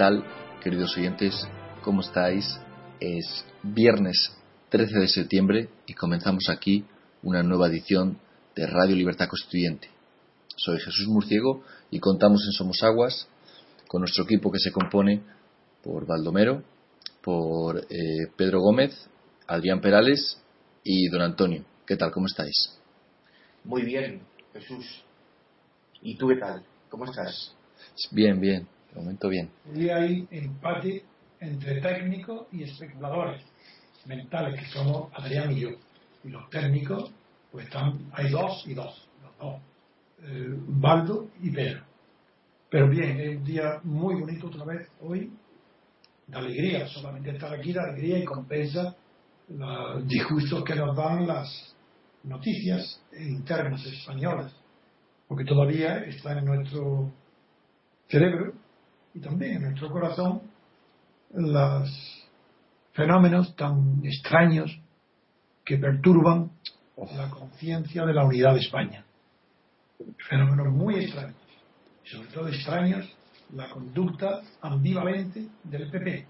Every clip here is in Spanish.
¿Qué tal, queridos oyentes? ¿Cómo estáis? Es viernes 13 de septiembre y comenzamos aquí una nueva edición de Radio Libertad Constituyente. Soy Jesús Murciego y contamos en Somos Aguas con nuestro equipo que se compone por Baldomero, por eh, Pedro Gómez, Adrián Perales y don Antonio. ¿Qué tal? ¿Cómo estáis? Muy bien, Jesús. ¿Y tú qué tal? ¿Cómo estás? Bien, bien. De momento bien. Y hay empate entre técnicos y especuladores mentales, que somos Adrián y yo. Y los técnicos, pues están, hay dos y dos, los dos. Eh, Baldo y Pedro. Pero bien, es un día muy bonito otra vez hoy, de alegría, solamente estar aquí de alegría y compensa los disgustos que nos dan las noticias internas españolas, porque todavía está en nuestro cerebro y también en nuestro corazón los fenómenos tan extraños que perturban la conciencia de la unidad de España. Fenómenos muy extraños, y sobre todo extraños la conducta ambivalente del PP.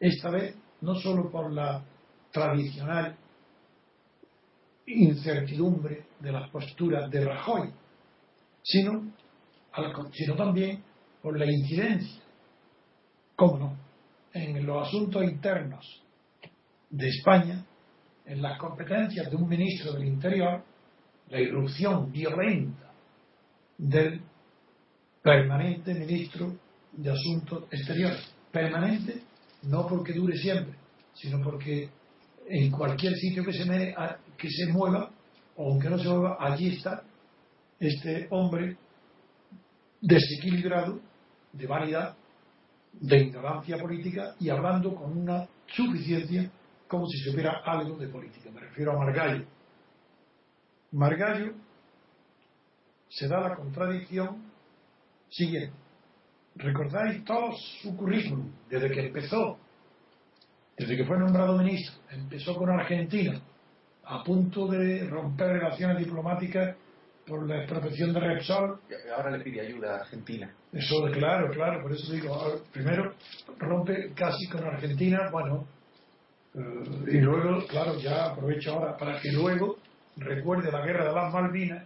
Esta vez no solo por la tradicional incertidumbre de las posturas de Rajoy, sino, sino también por la incidencia, cómo no, en los asuntos internos de España, en las competencias de un ministro del Interior, la irrupción violenta del permanente ministro de Asuntos Exteriores. Permanente no porque dure siempre, sino porque en cualquier sitio que se, me, que se mueva, o aunque no se mueva, allí está este hombre desequilibrado de vanidad, de ignorancia política y hablando con una suficiencia como si supiera algo de política. Me refiero a Margallo. Margallo se da la contradicción siguiente. ¿Recordáis todo su currículum desde que empezó desde que fue nombrado ministro, empezó con Argentina, a punto de romper relaciones diplomáticas por la expropiación de Repsol. Ahora le pide ayuda a Argentina. Eso, claro, claro, por eso digo, primero rompe casi con Argentina, bueno, eh, y luego, claro, ya aprovecho ahora para que luego recuerde la guerra de las Malvinas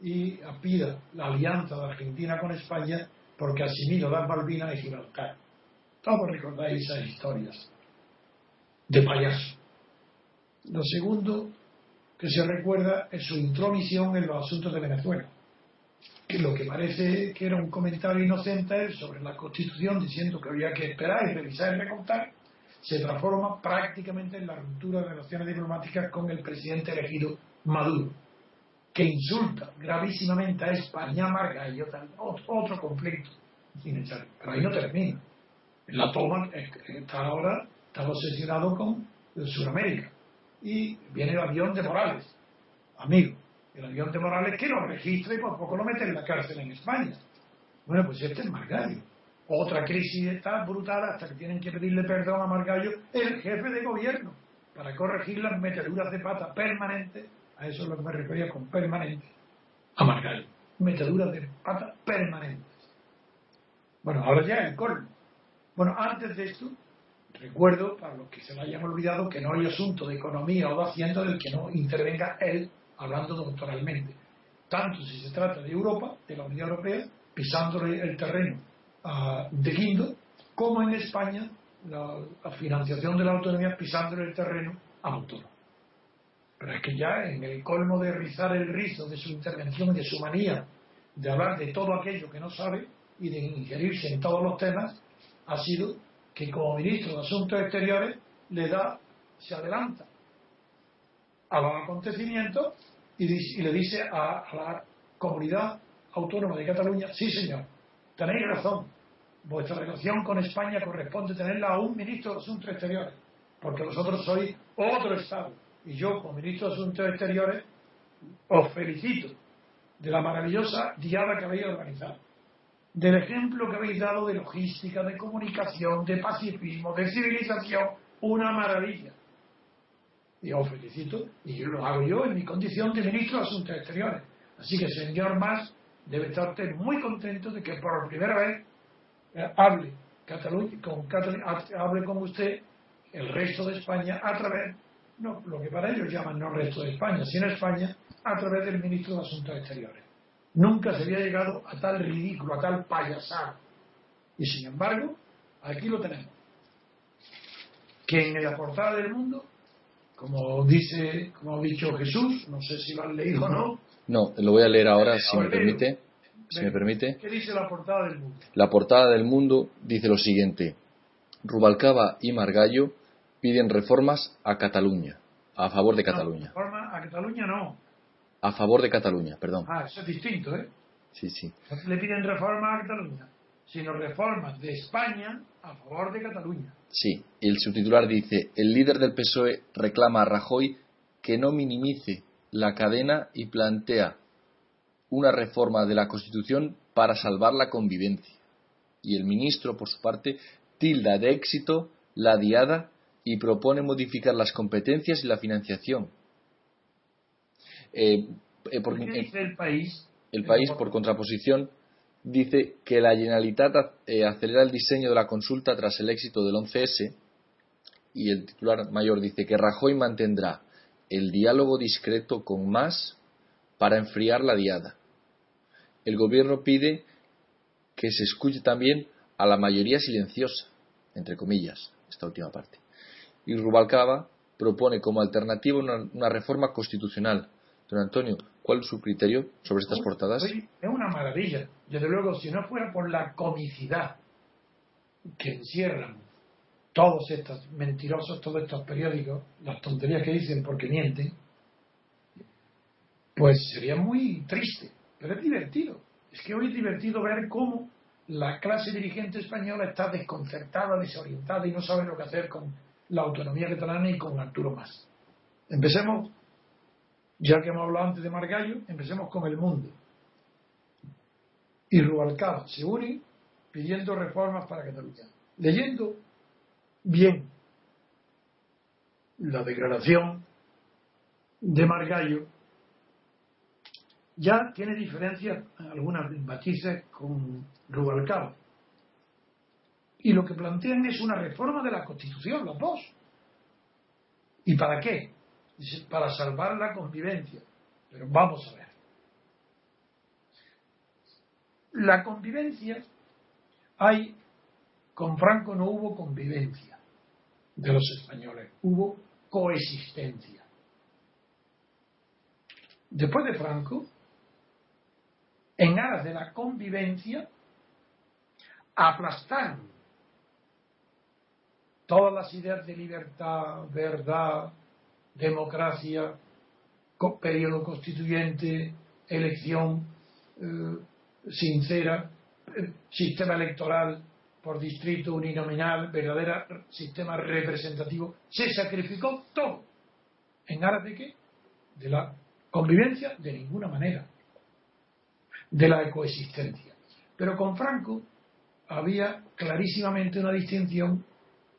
y pida la alianza de Argentina con España porque asimila las Malvinas y Gibraltar. Todos recordáis esas historias de payaso. Lo segundo que se recuerda es su intromisión en los asuntos de Venezuela, que lo que parece que era un comentario inocente sobre la Constitución diciendo que había que esperar y revisar y recontar, se transforma prácticamente en la ruptura de relaciones diplomáticas con el presidente elegido Maduro, que insulta gravísimamente a España, Marga y otro conflicto Pero ahí no termina. La toma está ahora estaba obsesionado con Sudamérica. Y viene el avión de Morales, amigo. El avión de Morales que lo registra y por poco lo mete en la cárcel en España. Bueno, pues este es Margallo. Otra crisis está brutal hasta que tienen que pedirle perdón a Margallo, el jefe de gobierno, para corregir las meteduras de pata permanentes. A eso es lo que me refería con permanente. A Margallo. Meteduras de pata permanentes. Bueno, ahora ya el colmo. Bueno, antes de esto, Recuerdo, para los que se lo hayan olvidado, que no hay asunto de economía o de hacienda del que no intervenga él hablando doctoralmente. Tanto si se trata de Europa, de la Unión Europea, pisándole el terreno a De Guindo, como en España, la, financiación de la autonomía pisándole el terreno a Montoro. Pero es que ya en el colmo de rizar el rizo de su intervención y de su manía de hablar de todo aquello que no sabe y de ingerirse en todos los temas, ha sido que como ministro de Asuntos Exteriores le da, se adelanta a los acontecimientos y, le dice a, la comunidad autónoma de Cataluña, sí señor, tenéis razón, vuestra relación con España corresponde tenerla a un ministro de Asuntos Exteriores, porque vosotros sois otro Estado. Y yo, como ministro de Asuntos Exteriores, os felicito de la maravillosa diada que habéis organizado del ejemplo que habéis dado de logística, de comunicación, de pacifismo, de civilización, una maravilla. Y os felicito, y lo hago yo en mi condición de ministro de Asuntos Exteriores. Así que, señor Mas, debe estar usted muy contento de que por primera vez eh, hable Cataluña, con Cataluña, hable con usted el resto de España a través, no, lo que para ellos llaman no resto de España, sino España a través del ministro de Asuntos Exteriores. Nunca se había llegado a tal ridículo, a tal payasado. Y sin embargo, aquí lo tenemos. Que en la portada del mundo, como dice, como ha dicho Jesús, no sé si lo han leído o no. No, lo voy a leer ahora, si me permite. Si me permite. ¿Qué dice la portada del mundo? La portada del mundo dice lo siguiente. Rubalcaba y Margallo piden reformas a Cataluña, a favor de Cataluña. reformas a Cataluña no. A favor de Cataluña, perdón. Ah, eso es distinto, ¿eh? Sí, sí. No le piden reformas a Cataluña, sino reformas de España a favor de Cataluña. Sí, y el subtitular dice, el líder del PSOE reclama a Rajoy que no minimice la cadena y plantea una reforma de la Constitución para salvar la convivencia. Y el ministro, por su parte, tilda de éxito la diada y propone modificar las competencias y la financiación. Eh, eh, ¿Qué dice el país? El país, por contraposición, dice que la Generalitat eh, acelera el diseño de la consulta tras el éxito del 11S y el titular mayor dice que Rajoy mantendrá el diálogo discreto con más para enfriar la diada el gobierno pide que se escuche también a la mayoría silenciosa, entre comillas, esta última parte. Y Rubalcaba propone como alternativa una, reforma constitucional. Don Antonio, ¿cuál es su criterio sobre estas portadas? Es una maravilla. Desde luego, si no fuera por la comicidad que encierran todos estos mentirosos, todos estos periódicos, las tonterías que dicen porque mienten, pues sería muy triste pero es divertido. Es que hoy es divertido ver cómo la clase dirigente española está desconcertada, desorientada y no sabe lo que hacer con la autonomía catalana y con Arturo Más. Empecemos, ya que hemos hablado antes de Margallo, empecemos con el mundo. Y Rubalcaba se une pidiendo reformas para Cataluña. Leyendo bien la declaración de Margallo, ya tiene diferencias, algunas matices con Rubalcaba. Y lo que plantean es una reforma de la Constitución, los dos. ¿Y para qué? Para salvar la convivencia. Pero vamos a ver. La convivencia, hay, con Franco no hubo convivencia de los españoles, hubo coexistencia. Después de Franco, en aras de la convivencia, aplastar todas las ideas de libertad, verdad, democracia, periodo constituyente, elección eh, sincera, eh, sistema electoral por distrito uninominal, verdadero sistema representativo, se sacrificó todo. ¿En aras de qué? De la convivencia, de ninguna manera de la coexistencia. Pero con Franco había clarísimamente una distinción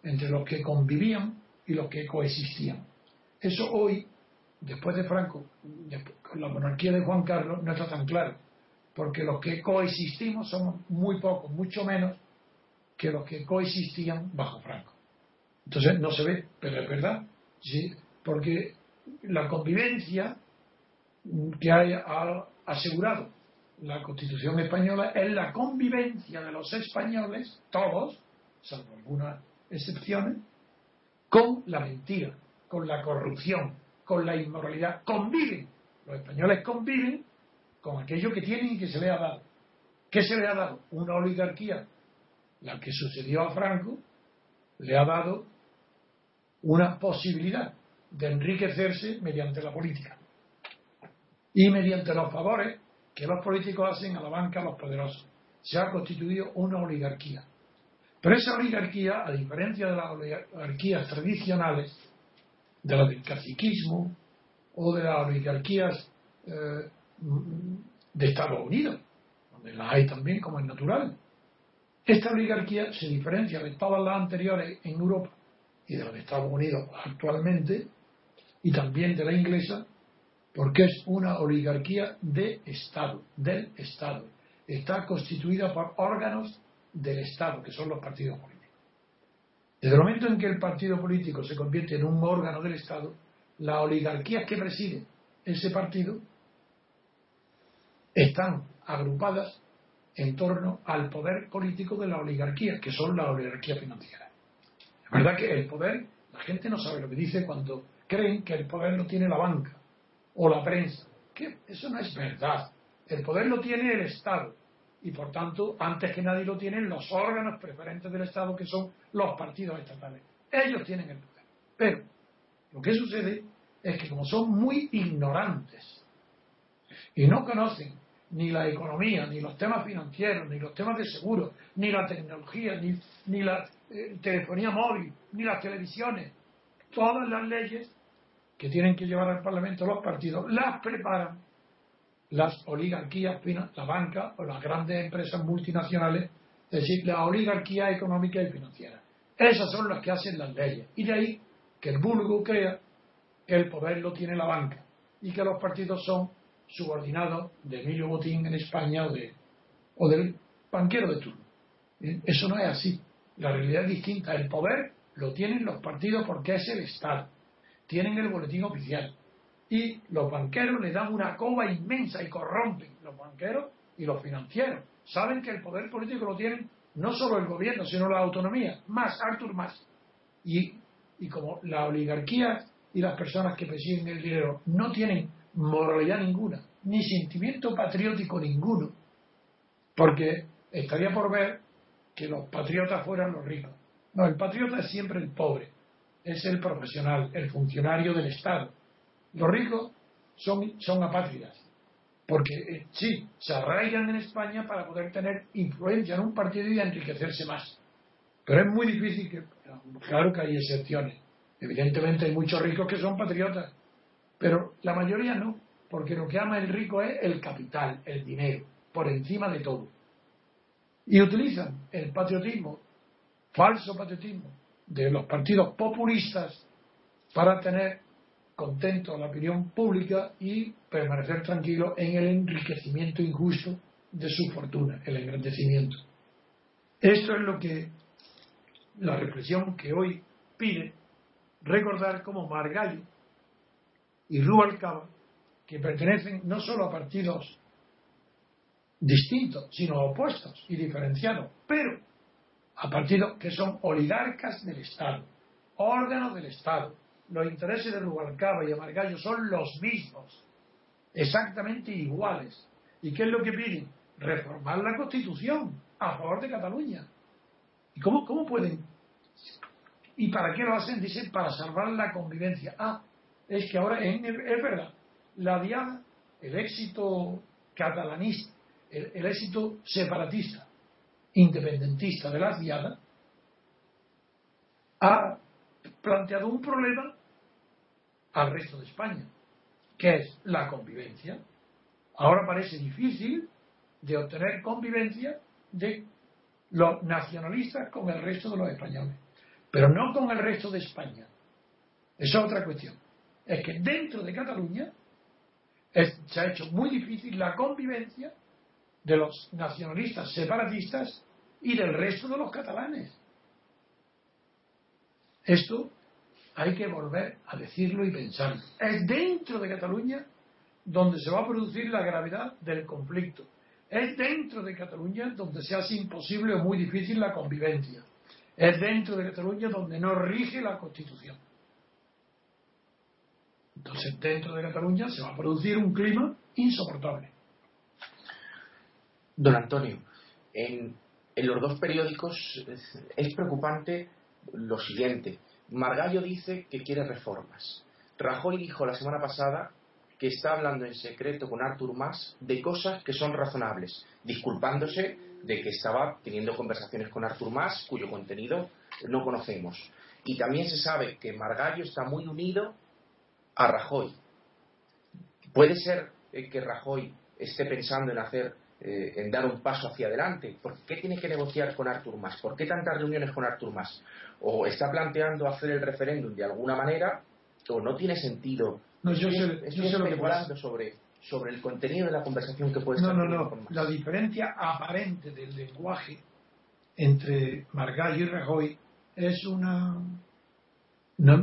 entre los que convivían y los que coexistían. Eso hoy, después de Franco, la monarquía de Juan Carlos, no está tan claro, porque los que coexistimos somos muy pocos, mucho menos que los que coexistían bajo Franco. Entonces no se ve, pero es verdad, ¿sí? porque la convivencia que ha asegurado la Constitución española es la convivencia de los españoles, todos, salvo algunas excepciones, con la mentira, con la corrupción, con la inmoralidad. Conviven. Los españoles conviven con aquello que tienen y que se les ha dado. ¿Qué se les ha dado? Una oligarquía, la que sucedió a Franco, le ha dado una posibilidad de enriquecerse mediante la política y mediante los favores que los políticos hacen a la banca a los poderosos. Se ha constituido una oligarquía. Pero esa oligarquía, a diferencia de las oligarquías tradicionales, de la del caciquismo o de las oligarquías eh, de Estados Unidos, donde las hay también como es natural, esta oligarquía se diferencia de todas las anteriores en Europa y de las de Estados Unidos actualmente, y también de la inglesa, porque es una oligarquía de Estado, del Estado. Está constituida por órganos del Estado, que son los partidos políticos. Desde el momento en que el partido político se convierte en un órgano del Estado, las oligarquías que presiden ese partido están agrupadas en torno al poder político de la oligarquía, que son la oligarquía financiera. Es verdad que el poder, la gente no sabe lo que dice cuando creen que el poder lo tiene la banca o la prensa. Que eso no es verdad. El poder lo tiene el Estado y por tanto, antes que nadie lo tienen los órganos preferentes del Estado, que son los partidos estatales. Ellos tienen el poder. Pero lo que sucede es que como son muy ignorantes y no conocen ni la economía, ni los temas financieros, ni los temas de seguro, ni la tecnología, ni, ni la eh, telefonía móvil, ni las televisiones, todas las leyes que tienen que llevar al Parlamento los partidos, las preparan las oligarquías, la banca o las grandes empresas multinacionales, es decir, la oligarquía económica y financiera. Esas son las que hacen las leyes. Y de ahí que el vulgo crea que el poder lo tiene la banca y que los partidos son subordinados de Emilio Botín en España o, de, del banquero de turno. ¿Eh? Eso no es así. La realidad es distinta. El poder lo tienen los partidos porque es el Estado. Tienen el boletín oficial. Y los banqueros le dan una coba inmensa y corrompen los banqueros y los financieros. Saben que el poder político lo tienen no solo el gobierno, sino la autonomía. Más, Arthur más. Y, y como la oligarquía y las personas que presiden el dinero no tienen moralidad ninguna, ni sentimiento patriótico ninguno, porque estaría por ver que los patriotas fueran los ricos. No, el patriota es siempre el pobre, es el profesional, el funcionario del Estado. Los ricos son, son apátridas, porque eh, sí, se arraigan en España para poder tener influencia en un partido y enriquecerse más. Pero es muy difícil que, claro que hay excepciones. Evidentemente hay muchos ricos que son patriotas, pero la mayoría no, porque lo que ama el rico es el capital, el dinero, por encima de todo. Y utilizan el patriotismo, falso patriotismo, de los partidos populistas para tener contento a la opinión pública y permanecer tranquilo en el enriquecimiento injusto de su fortuna, el engrandecimiento. Esto es lo que la reflexión que hoy pide recordar como Margallo y Rubalcaba, que pertenecen no solo a partidos distintos, sino opuestos y diferenciados, pero a partidos que son oligarcas del Estado, órganos del Estado. Los intereses de Rubalcaba y de Margallo son los mismos, exactamente iguales. ¿Y qué es lo que piden? Reformar la Constitución a favor de Cataluña. ¿Y cómo, cómo pueden? ¿Y para qué lo hacen? Dicen, para salvar la convivencia. Ah, es que ahora es, verdad, la diada, el éxito catalanista, el, éxito separatista, independentista de la diada, ha planteado un problema al resto de España, que es la convivencia. Ahora parece difícil de obtener convivencia de los nacionalistas con el resto de los españoles, pero no con el resto de España. Es otra cuestión es que dentro de Cataluña se ha hecho muy difícil la convivencia de los nacionalistas separatistas y del resto de los catalanes. Esto hay que volver a decirlo y pensarlo. Es dentro de Cataluña donde se va a producir la gravedad del conflicto. Es dentro de Cataluña donde se hace imposible o muy difícil la convivencia. Es dentro de Cataluña donde no rige la Constitución. Entonces, dentro de Cataluña se va a producir un clima insoportable. Don Antonio, en, los dos periódicos es, preocupante lo siguiente. Margallo dice que quiere reformas. Rajoy dijo la semana pasada que está hablando en secreto con Artur Mas de cosas que son razonables, disculpándose de que estaba teniendo conversaciones con Artur Mas cuyo contenido no conocemos. Y también se sabe que Margallo está muy unido a Rajoy. Puede ser eh, que Rajoy esté pensando en hacer, eh, en dar un paso hacia adelante. ¿Por qué tiene que negociar con Artur Mas? ¿Por qué tantas reuniones con Artur Mas? ¿O está planteando hacer el referéndum de alguna manera? ¿O no tiene sentido? No, yo sé, lo que pasa. sobre sobre el contenido de la conversación que puede estar. No, no, no. La diferencia aparente del lenguaje entre Margallo y Rajoy es una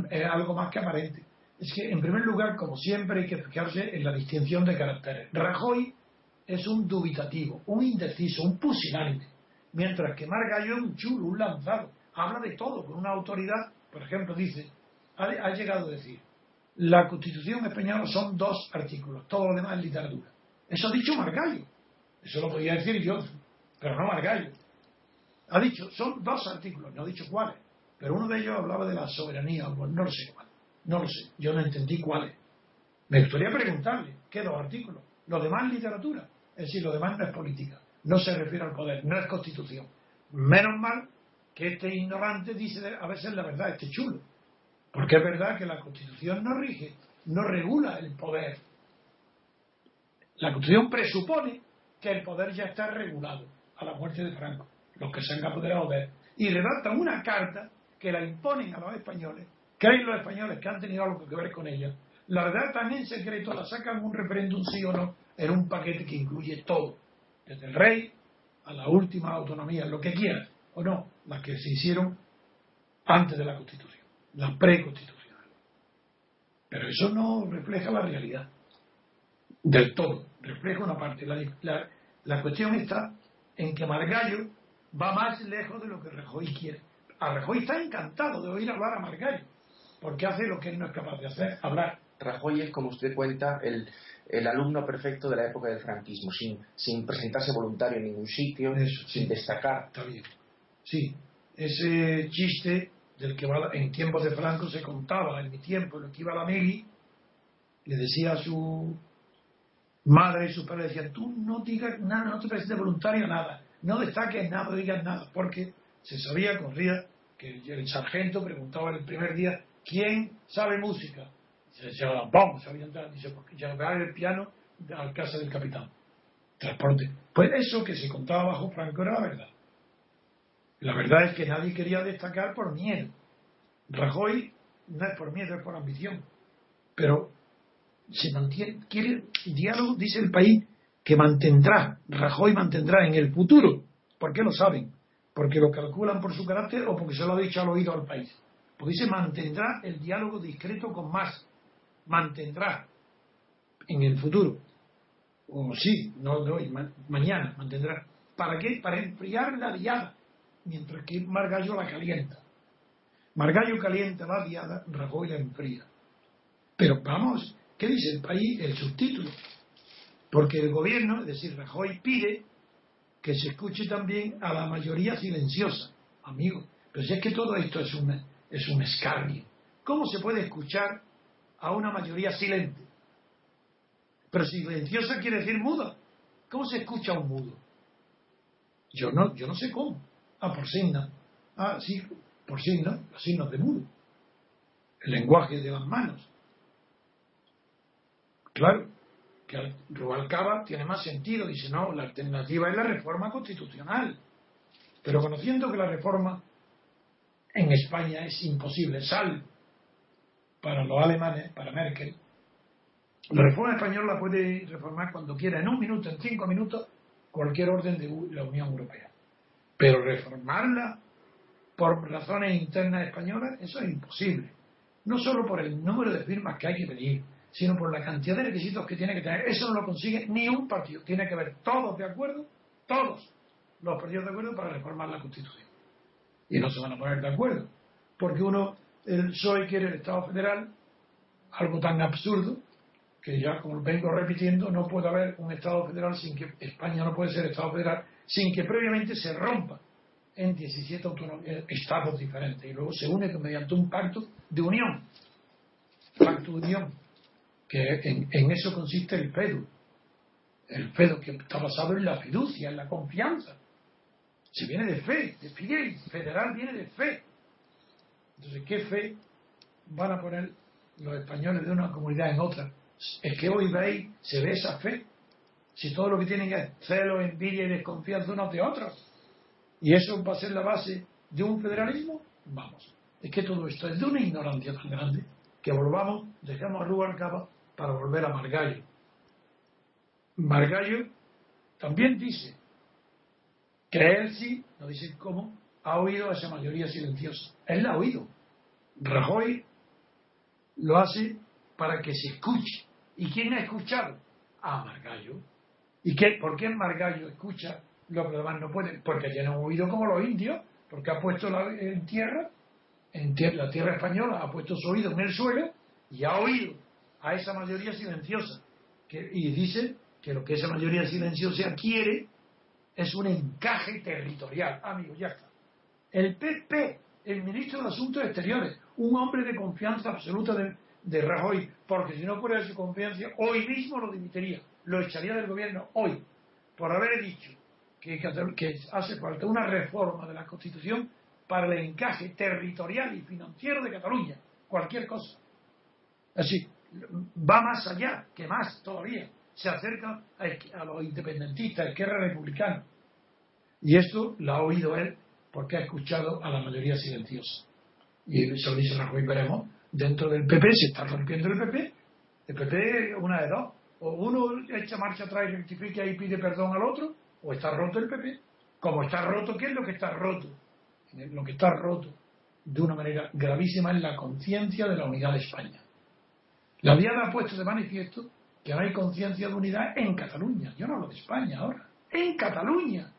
es algo más que aparente. Es que, en primer lugar, como siempre, hay que fijarse en la distinción de caracteres. Rajoy es un dubitativo, un indeciso, un pusilánime, mientras que Margallo es un chulo, un lanzado. Habla de todo con una autoridad, por ejemplo, dice, ha, llegado a decir, la Constitución española son dos artículos, todo lo demás es literatura. Eso ha dicho Margallo. Eso lo podía decir yo, pero no Margallo. Ha dicho, son dos artículos, no ha dicho cuáles, pero uno de ellos hablaba de la soberanía, no lo sé cuál, no lo sé, yo no entendí cuáles. Me gustaría preguntarle, ¿qué dos artículos? Lo demás es literatura, es decir, lo demás no es política, no se refiere al poder, no es constitución. Menos mal que este ignorante dice a veces la verdad, este chulo, porque es verdad que la constitución no rige, no regula el poder. La constitución presupone que el poder ya está regulado a la muerte de Franco. Los que se han apoderado de él, y redactan una carta que la imponen a los españoles, creen los españoles que han tenido algo que ver con ella, la redactan en secreto, la sacan un referéndum sí o no, en un paquete que incluye todo, desde el rey a la última autonomía, lo que quieran, o no, las que se hicieron antes de la Constitución, las preconstitucionales. Pero eso no refleja la realidad del todo, refleja una parte. La, la cuestión está en que Margallo va más lejos de lo que Rajoy quiere. A Rajoy está encantado de oír hablar a Margallo, porque hace lo que él no es capaz de hacer, hablar. Rajoy es, como usted cuenta, el, el alumno perfecto de la época del franquismo, sin, sin presentarse voluntario en ningún sitio, sin destacar. Está bien. Sí, ese chiste del que en tiempos de Franco se contaba, en mi tiempo, en lo que iba la Meli, le decía a su madre y su padre, decían, tú no digas nada, no te presentes voluntario nada, no destaques nada, no digas nada, porque se sabía, corría, que el sargento preguntaba el primer día, ¿quién sabe música? Se decía, vamos, sabía entrar, dice, porque llevar el piano a la casa del capitán. Transporte. Pues eso que se contaba bajo Franco era la verdad. La verdad es que nadie quería destacar por miedo. Rajoy no es por miedo, es por ambición. Pero se mantiene, quiere diálogo, dice el país, que mantendrá, Rajoy mantendrá en el futuro. ¿Por qué lo saben? ¿Porque lo calculan por su carácter o porque se lo ha dicho al oído al país? Porque dice mantendrá el diálogo discreto con más. Mantendrá en el futuro. O sí, no hoy, mañana mantendrá. ¿Para qué? Para enfriar la diada, mientras que Margallo la calienta. Margallo calienta la diada, Rajoy la enfría. Pero vamos, ¿qué dice el país? El subtítulo. Porque el gobierno, es decir, Rajoy pide que se escuche también a la mayoría silenciosa. Amigo, pero si es que todo esto es un, es un escarnio. ¿Cómo se puede escuchar a una mayoría silente? Pero silenciosa quiere decir muda. ¿Cómo se escucha un mudo? Yo no, yo no sé cómo. Ah, por signos. Ah, sí, por signos, los signos de mudo. El lenguaje de las manos. Claro, que Rubalcaba tiene más sentido. Dice, no, la alternativa es la reforma constitucional. Pero conociendo que la reforma en España es imposible, sal para los alemanes, para Merkel, la reforma española puede reformar cuando quiera, en un minuto, en cinco minutos, cualquier orden de la Unión Europea. Pero reformarla por razones internas españolas, eso es imposible. No solo por el número de firmas que hay que pedir, sino por la cantidad de requisitos que tiene que tener. Eso no lo consigue ni un partido. Tiene que haber todos de acuerdo, todos los partidos de acuerdo para reformar la Constitución. Y no se van a poner de acuerdo. Porque uno, el PSOE quiere el Estado federal, algo tan absurdo, que ya como vengo repitiendo, no puede haber un Estado federal sin que España no puede ser Estado federal sin que previamente se rompa en 17 estados diferentes y luego se une mediante un pacto de unión. Pacto de unión que en, eso consiste el FEDU. El FEDU que está basado en la fiducia, en la confianza. Se viene de fe, de fiel, federal viene de fe. Entonces, ¿qué fe van a poner los españoles de una comunidad en otra? Es que hoy veis, se ve esa fe. Si todo lo que tienen es celo, envidia y desconfianza unos de otros. Y eso va a ser la base de un federalismo, vamos. Es que todo esto es de una ignorancia tan grande que volvamos, dejemos a Rubalcaba para volver a Margallo. Margallo también dice él sí, no dice cómo, ha oído a esa mayoría silenciosa. Él la ha oído. Rajoy lo hace para que se escuche. ¿Y quién ha escuchado? A Margallo. ¿Y qué, por qué Margallo escucha lo que los demás no pueden? Porque tiene un oído como los indios, porque ha puesto la, en tierra, en la tierra española, ha puesto su oído en el suelo y ha oído a esa mayoría silenciosa. Y dice que lo que esa mayoría silenciosa quiere es un encaje territorial. Amigo, ya está. El PP, el ministro de Asuntos Exteriores, un hombre de confianza absoluta de, Rajoy, porque si no fuera de su confianza, hoy mismo lo dimitiría, lo echaría del gobierno hoy, por haber dicho que, que hace falta una reforma de la Constitución para el encaje territorial y financiero de Cataluña, cualquier cosa. Así, va más allá, que más todavía, se acerca a, los independentistas, a izquierda republicana. Y esto lo ha oído él porque ha escuchado a la mayoría silenciosa. Y eso dice Rajoy, veremos dentro del PP se está rompiendo el PP. El PP, una de dos. O uno echa marcha atrás y rectifica y pide perdón al otro, o está roto el PP. Como está roto, ¿qué es lo que está roto? Lo que está roto de una manera gravísima es la conciencia de la unidad de España. La Diana ha puesto de manifiesto que no hay conciencia de unidad en Cataluña. Yo no hablo de España ahora. En Cataluña.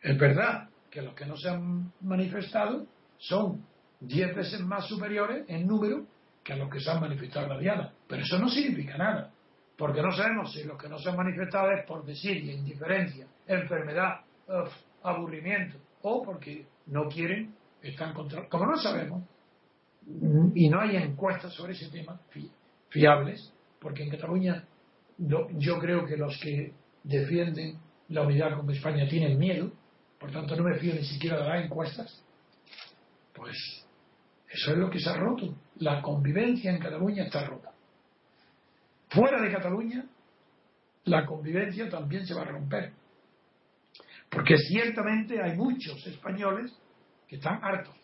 Es verdad que los que no se han manifestado son diez veces más superiores en número que a los que se han manifestado en la diana. Pero eso no significa nada, porque no sabemos si los que no se han manifestado es por desidia, indiferencia, enfermedad, aburrimiento, o porque no quieren, están contra. Como no sabemos, y no hay encuestas sobre ese tema fiables, porque en Cataluña yo creo que los que defienden la unidad con España tienen miedo, por tanto no me fío ni siquiera de las encuestas, pues eso es lo que se ha roto. La convivencia en Cataluña está rota. Fuera de Cataluña, la convivencia también se va a romper. Porque ciertamente hay muchos españoles que están hartos,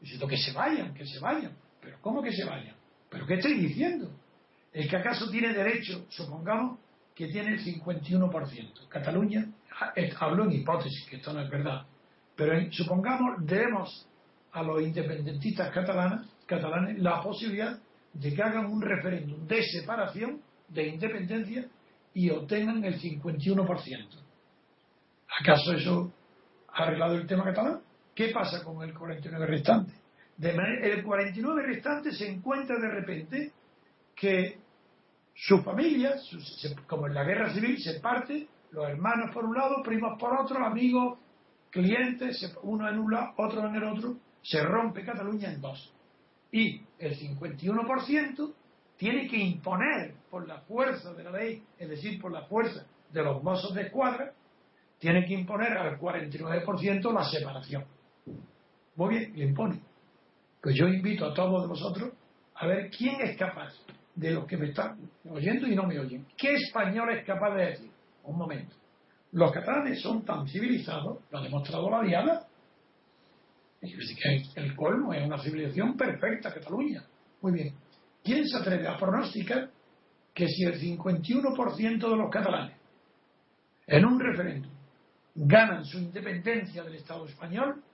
diciendo que se vayan, que se vayan. Pero ¿cómo que se vayan? ¿Pero qué estoy diciendo? El que acaso tiene derecho, supongamos que tiene el 51%. Cataluña, hablo en hipótesis, que esto no es verdad, pero supongamos debemos a los independentistas catalanes, catalanes la posibilidad de que hagan un referéndum de separación, de independencia, y obtengan el 51%. ¿Acaso eso ha arreglado el tema catalán? ¿Qué pasa con el 49 restante? De el 49 restante se encuentra de repente que su familia, como en la guerra civil, se parte, los hermanos por un lado, primos por otro, amigos, clientes, uno en un lado, otro en el otro, se rompe Cataluña en dos. Y el 51% tiene que imponer por la fuerza de la ley, es decir, por la fuerza de los mozos de escuadra, tiene que imponer al 49% la separación. Muy bien, le impone. Pues yo invito a todos vosotros a ver quién es capaz de los que me están oyendo y no me oyen. ¿Qué español es capaz de decir? Un momento. Los catalanes son tan civilizados, lo ha demostrado la Diana, el colmo es una civilización perfecta, Cataluña. Muy bien. ¿Quién se atreve a pronosticar que si el 51% de los catalanes en un referéndum ganan su independencia del Estado español,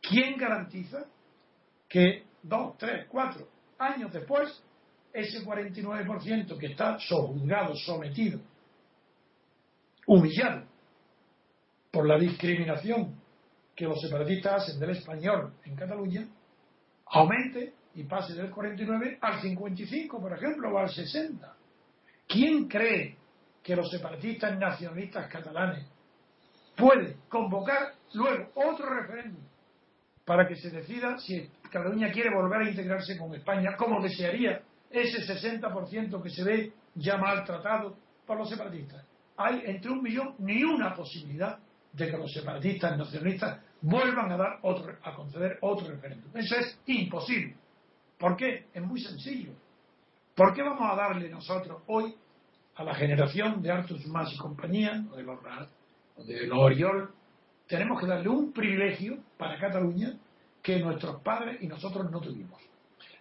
¿quién garantiza que dos, tres, cuatro años después ese 49% que está sojuzgado, sometido, humillado por la discriminación que los separatistas hacen del español en Cataluña aumente y pase del 49 al 55, por ejemplo, o al 60. ¿Quién cree que los separatistas nacionalistas catalanes pueden convocar luego otro referéndum para que se decida si Cataluña quiere volver a integrarse con España, como desearía ese 60% que se ve ya maltratado por los separatistas? Hay entre un millón ni una posibilidad de que los separatistas nacionalistas vuelvan a dar otro, a conceder otro referéndum. Eso es imposible. ¿Por qué? Es muy sencillo. ¿Por qué vamos a darle nosotros hoy a la generación de Artus Mas y compañía, o de los, de los Oriol, tenemos que darle un privilegio para Cataluña que nuestros padres y nosotros no tuvimos,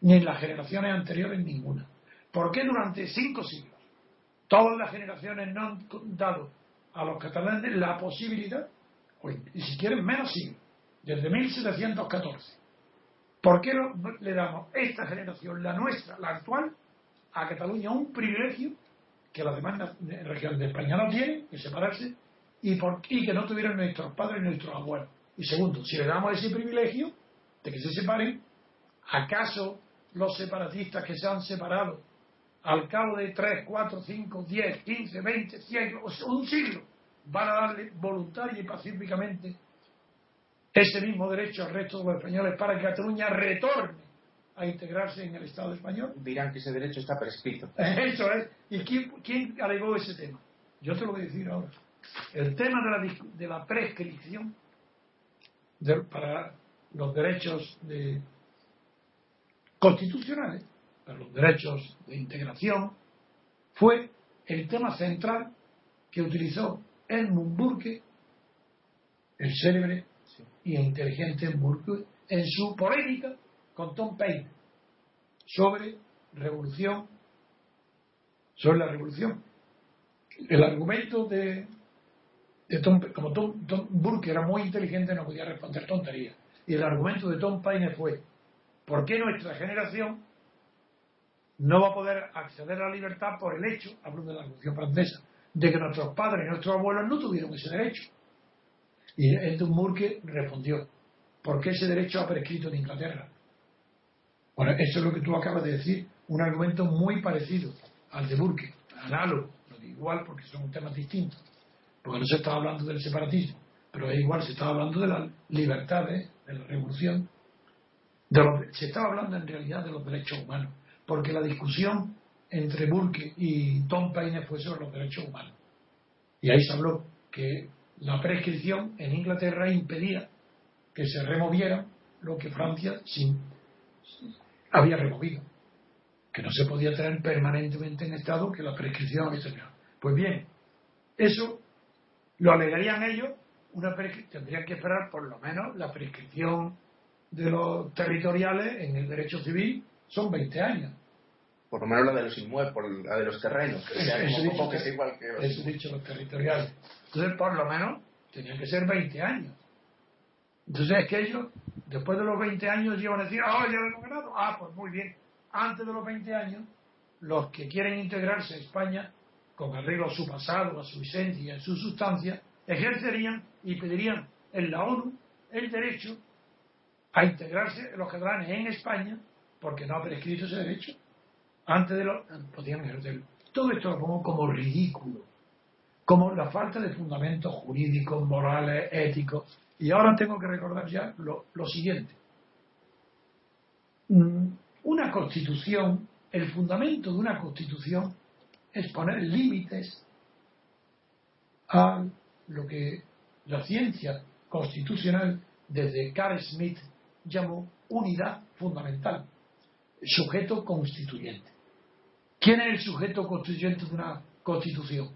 ni en las generaciones anteriores ninguna. ¿Por qué durante cinco siglos todas las generaciones no han dado a los catalanes la posibilidad, y si quieren menos siglos, desde 1714. ¿Por qué le damos esta generación, la nuestra, la actual, a Cataluña un privilegio que las demás regiones de España no tienen, que separarse, y, por, y que no tuvieran nuestros padres y nuestros abuelos? Y segundo, si le damos ese privilegio de que se separen, ¿acaso los separatistas que se han separado al cabo de 3, 4, 5, 10, 15, 20, 100, un siglo, van a darle voluntaria y pacíficamente ese mismo derecho al resto de los españoles para que Cataluña retorne a integrarse en el Estado español. Dirán que ese derecho está prescrito. Eso es. ¿Y quién, quién alegó ese tema? Yo te lo voy a decir ahora. El tema de la, de la prescripción para los derechos de, constitucionales los derechos de integración, fue el tema central que utilizó Edmund Burke, el célebre y inteligente Burke, en su polémica con Tom Paine sobre revolución, sobre la revolución. El argumento de, de Tom, como Tom, Burke era muy inteligente, no podía responder tonterías. Y el argumento de Tom Paine fue, ¿por qué nuestra generación no va a poder acceder a la libertad por el hecho, hablo de la Revolución Francesa, de que nuestros padres y nuestros abuelos no tuvieron ese derecho. Y Edmund Burke respondió, ¿por qué ese derecho ha prescrito en Inglaterra? Bueno, eso es lo que tú acabas de decir, un argumento muy parecido al de Burke, análogo, no igual porque son temas distintos, porque no se estaba hablando del separatismo, pero es igual, se estaba hablando de las libertades, de la revolución, se estaba hablando en realidad de los derechos humanos porque la discusión entre Burke y Tom Paine fue sobre los derechos humanos. Y ahí se habló que la prescripción en Inglaterra impedía que se removiera lo que Francia sin, había removido, que no se podía tener permanentemente en estado que la prescripción había Pues bien, eso lo alegarían ellos, una tendrían que esperar por lo menos la prescripción de los territoriales en el derecho civil son 20 años por lo menos la de los inmuebles, por la de los terrenos, que sea eso, dicho, que sea igual que Eso dicho, los territoriales. Entonces, por lo menos, tenían que ser 20 años. Entonces, es que ellos, después de los 20 años, iban a decir, ah, ya hemos ganado. Ah, pues muy bien. Antes de los 20 años, los que quieren integrarse a España, con arreglo a su pasado, a su esencia, a su sustancia, ejercerían y pedirían en la ONU el derecho a integrarse los catalanes en España, porque no ha prescrito ese derecho antes de lo podían ejercerlo. Todo esto lo pongo como ridículo, como la falta de fundamentos jurídicos, morales, éticos. Y ahora tengo que recordar ya lo, lo siguiente. Mm, una constitución, el fundamento de una constitución es poner límites a lo que la ciencia constitucional desde Carl Smith llamó unidad fundamental, sujeto constituyente. ¿Quién es el sujeto constituyente de una constitución?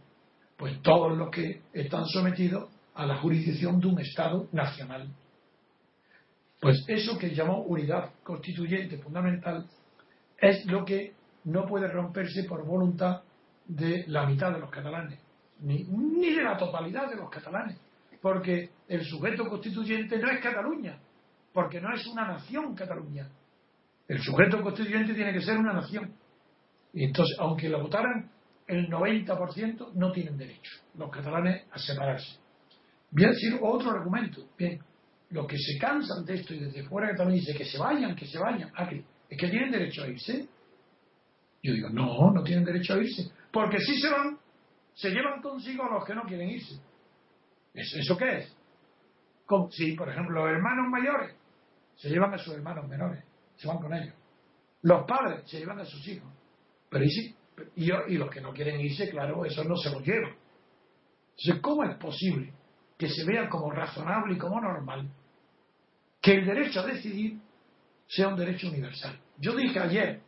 Pues todos los que están sometidos a la jurisdicción de un Estado nacional. Pues eso que llamó unidad constituyente fundamental es lo que no puede romperse por voluntad de la mitad de los catalanes, ni, ni de la totalidad de los catalanes, porque el sujeto constituyente no es Cataluña, porque no es una nación Cataluña. El sujeto constituyente tiene que ser una nación. Y entonces, aunque lo votaran el 90%, no tienen derecho los catalanes a separarse. Voy a decir otro argumento. Bien, los que se cansan de esto y desde fuera de Cataluña dicen que se vayan, que se vayan. Ah, es que tienen derecho a irse. Yo digo, no, no tienen derecho a irse. Porque si se van, se llevan consigo a los que no quieren irse. ¿Eso, eso qué es? Como si, por ejemplo, los hermanos mayores se llevan a sus hermanos menores, se van con ellos. Los padres se llevan a sus hijos. Pero y, sí, y, los que no quieren irse, claro, eso no se lo llevan. Entonces, ¿cómo es posible que se vea como razonable y como normal que el derecho a decidir sea un derecho universal? Yo dije ayer,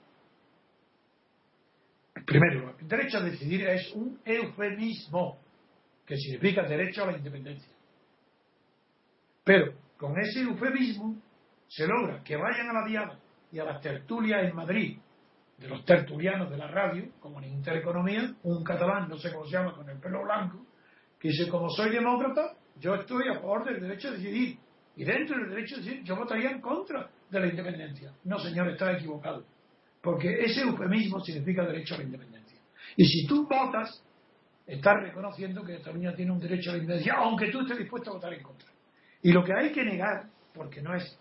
primero, el derecho a decidir es un eufemismo que significa derecho a la independencia. Pero con ese eufemismo se logra que vayan a la diada y a las tertulias en Madrid de los tertulianos de la radio, como en Intereconomía, un catalán, no sé cómo se llama, con el pelo blanco, que Dice, como soy demócrata, yo estoy a favor del derecho a decidir. Y dentro del derecho a decidir, yo votaría en contra de la independencia. No, señor, está equivocado. Porque ese eufemismo significa derecho a la independencia. Y si tú votas, estás reconociendo que Cataluña tiene un derecho a la independencia, aunque tú estés dispuesto a votar en contra. Y lo que hay que negar, porque no es,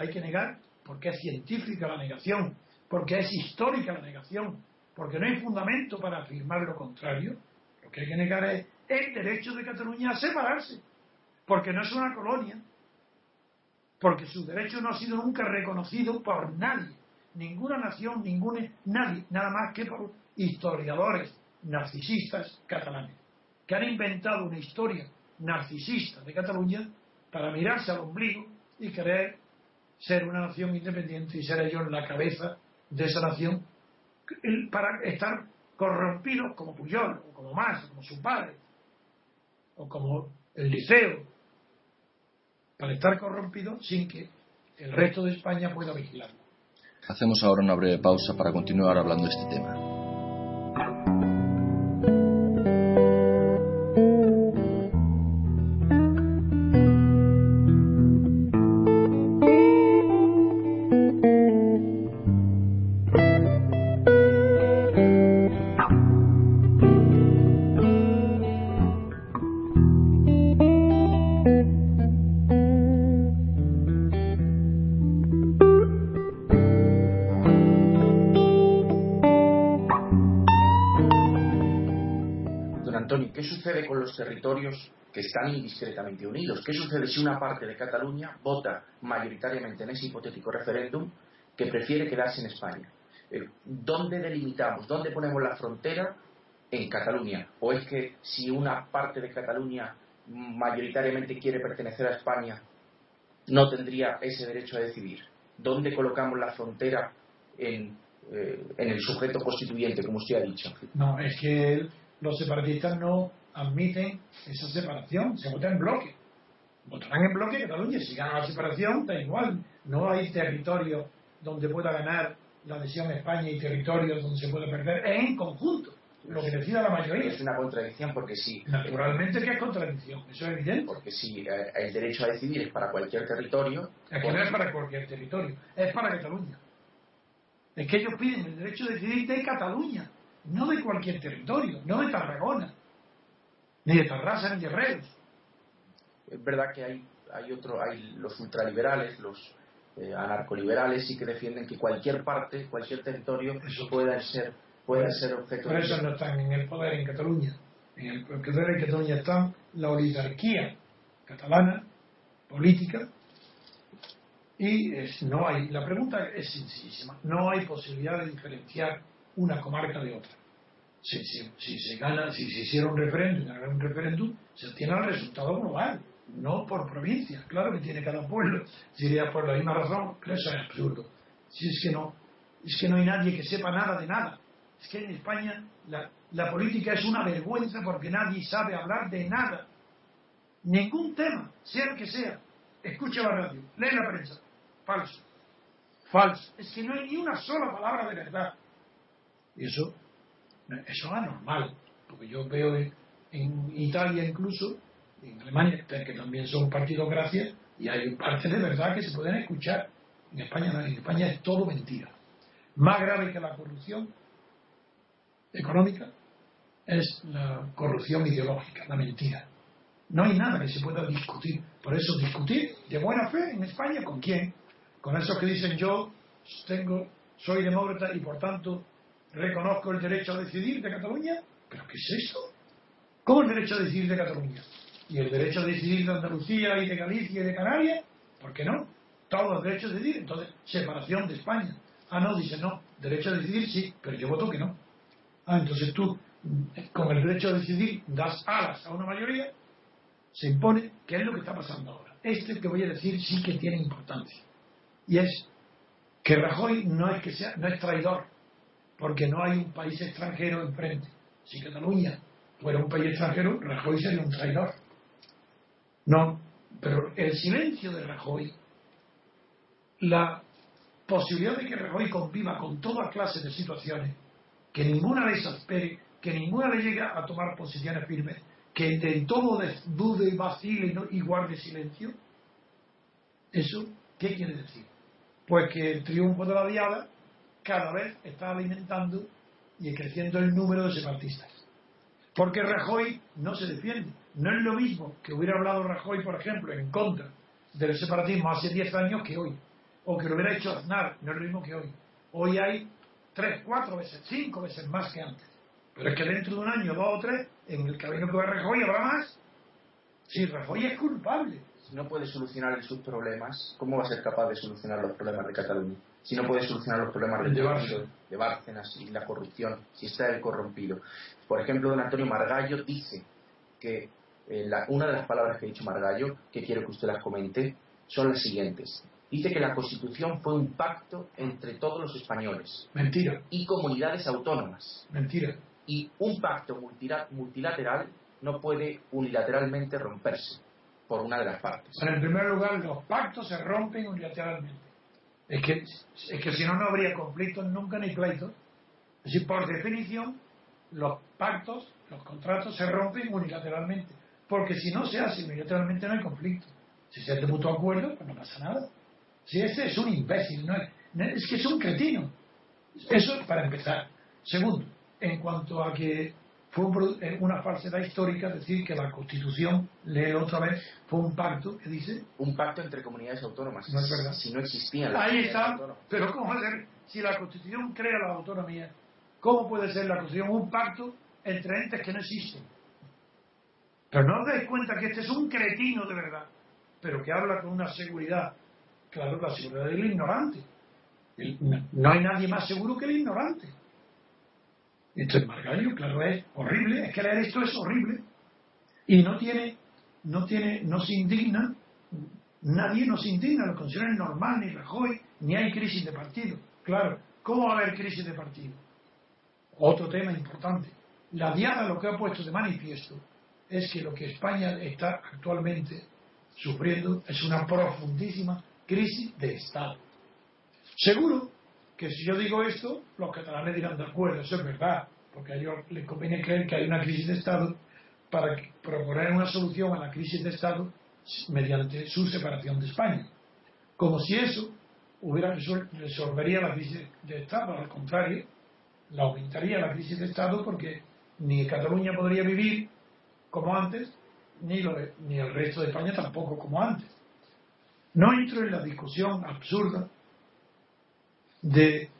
hay que negar porque es científica la negación, porque es histórica la negación, porque no hay fundamento para afirmar lo contrario, lo que hay que negar es el derecho de Cataluña a separarse, porque no es una colonia, porque su derecho no ha sido nunca reconocido por nadie, ninguna nación, ninguna, nadie, nada más que por historiadores narcisistas catalanes, que han inventado una historia narcisista de Cataluña para mirarse al ombligo y querer ser una nación independiente y ser ellos la cabeza de esa nación para estar corrompidos como Puyol, o como Mas, como su padre, o como el Liceo, para estar corrompidos sin que el resto de España pueda vigilarlo. Hacemos ahora una breve pausa para continuar hablando de este tema. Territorios que están indiscretamente unidos. ¿Qué sucede si una parte de Cataluña vota mayoritariamente en ese hipotético referéndum que prefiere quedarse en España? Eh, ¿Dónde delimitamos? ¿Dónde ponemos la frontera en Cataluña? ¿O es que si una parte de Cataluña mayoritariamente quiere pertenecer a España, no tendría ese derecho a decidir? ¿Dónde colocamos la frontera en, eh, en el sujeto constituyente, como usted ha dicho? No, es que los separatistas no admiten esa separación, se vota en bloque. Votarán en bloque Cataluña, si gana la separación, da igual. No hay territorio donde pueda ganar la adhesión a España y territorios donde se puede perder, es en conjunto, lo que decida la mayoría. Es una contradicción porque sí. Naturalmente que es contradicción, eso es evidente. Porque si eh, el derecho a decidir es para cualquier territorio. Es que no es para cualquier territorio, es para Cataluña. Es que ellos piden el derecho a decidir de Cataluña, no de cualquier territorio, no de Tarragona, ni de Tarrasa ni de Reus. Es verdad que hay, hay, otro, hay los ultraliberales, los eh, anarcoliberales, sí que defienden que cualquier parte, cualquier territorio pueda ser, pueda ser objeto Por eso no están en el poder en Cataluña. En el poder en Cataluña está la oligarquía catalana, política, y no hay, la pregunta es sencillísima, no hay posibilidad de diferenciar una comarca de otra si, si, se gana, si se hiciera un referéndum, un referéndum, se obtiene el resultado global, no por provincia. Claro que tiene cada pueblo, diría por la misma razón, pero eso es absurdo. Si es que no, es que no hay nadie que sepa nada de nada. Es que en España la, la política es una vergüenza porque nadie sabe hablar de nada. Ningún tema, sea el que sea. Escucha la radio, lee la prensa. Falso. Falso. Es que no hay ni una sola palabra de verdad. Y eso eso es anormal, porque yo veo en, Italia incluso, en Alemania, que también son partidos gracias, y hay partes de verdad que se pueden escuchar. En España no, en España es todo mentira. Más grave que la corrupción económica es la corrupción ideológica, la mentira. No hay nada que se pueda discutir. Por eso discutir de buena fe en España con quién? Con esos que dicen yo tengo, soy demócrata y por tanto reconozco el derecho a decidir de Cataluña. ¿Pero qué es eso? ¿Cómo el derecho a decidir de Cataluña? ¿Y el derecho a decidir de Andalucía y de Galicia y de Canarias? ¿Por qué no? Todos los derechos a decidir. Entonces, separación de España. Ah, no, dice no. Derecho a decidir sí, pero yo voto que no. Ah, entonces tú, con el derecho a decidir, das alas a una mayoría, se impone, ¿qué es lo que está pasando ahora? Este que voy a decir sí que tiene importancia. Y es que Rajoy no es que sea, no es traidor, porque no hay un país extranjero enfrente. Si Cataluña fuera un país extranjero, Rajoy sería un traidor. No, pero el silencio de Rajoy, la posibilidad de que Rajoy conviva con toda clase de situaciones, que ninguna de esas espere, que ninguna le llegue a tomar posiciones firmes, que de todo dude, vacile y guarde silencio? ¿Eso qué quiere decir? Pues que el triunfo de la diada cada vez está alimentando y creciendo el número de separatistas. Porque Rajoy no se defiende. No es lo mismo que hubiera hablado Rajoy, por ejemplo, en contra del separatismo hace 10 años que hoy. O que lo hubiera hecho Aznar, no es lo mismo que hoy. Hoy hay tres, cuatro veces, cinco veces más que antes. Pero es que dentro de un año, dos o tres, en el camino que va Rajoy habrá más. Si Rajoy es culpable. Si no puede solucionar sus problemas, ¿cómo va a ser capaz de solucionar los problemas de Cataluña? Si no puede solucionar los problemas de, de, de Bárcenas y la corrupción, si está el corrompido. Por ejemplo, don Antonio Margallo dice que eh, una de las palabras que ha dicho Margallo, que quiero que usted las comente, son las siguientes. Dice que la Constitución fue un pacto entre todos los españoles. Mentira. Y comunidades autónomas. Mentira. Y un pacto multilateral no puede unilateralmente romperse por una de las partes. Pero en primer lugar, los pactos se rompen unilateralmente. Es que, es que si no, no habría conflictos nunca ni pleitos. Es decir, por definición, los pactos, los contratos se rompen unilateralmente. Porque si no se hace unilateralmente no hay conflicto. Si se hace mutuo acuerdo, pues no pasa nada. Si ese es un imbécil, no es, es que es un cretino. Eso para empezar. Segundo, en cuanto a que fue eh, una falsedad histórica decir que la Constitución, lee otra vez, fue un pacto, que dice? Un pacto entre comunidades autónomas. No es verdad. Si no existían las Ahí está. Pero ¿cómo va ser? Si la Constitución crea la autonomía, ¿cómo puede ser la Constitución un pacto entre entes que no existen? Pero no os dais cuenta que este es un cretino de verdad, pero que habla con una seguridad Claro, la seguridad del ignorante. no hay nadie más seguro que el ignorante. Esto es Margallo, claro, es horrible. Es que leer esto es horrible. Y no tiene, no tiene, no se indigna, nadie nos indigna, lo consideran normal, ni Rajoy, ni hay crisis de partido. Claro, ¿cómo va a haber crisis de partido? Otro tema importante. La diada lo que ha puesto de manifiesto es que lo que España está actualmente sufriendo es una profundísima crisis de Estado. Seguro que si yo digo esto, los catalanes dirán de acuerdo, eso es verdad, porque a ellos les conviene creer que hay una crisis de Estado para proponer una solución a la crisis de Estado mediante su separación de España. Como si eso hubiera resolvería la crisis de Estado, al contrario, la aumentaría la crisis de Estado porque ni Cataluña podría vivir como antes, ni, ni el resto de España tampoco como antes. No entro en la discusión absurda de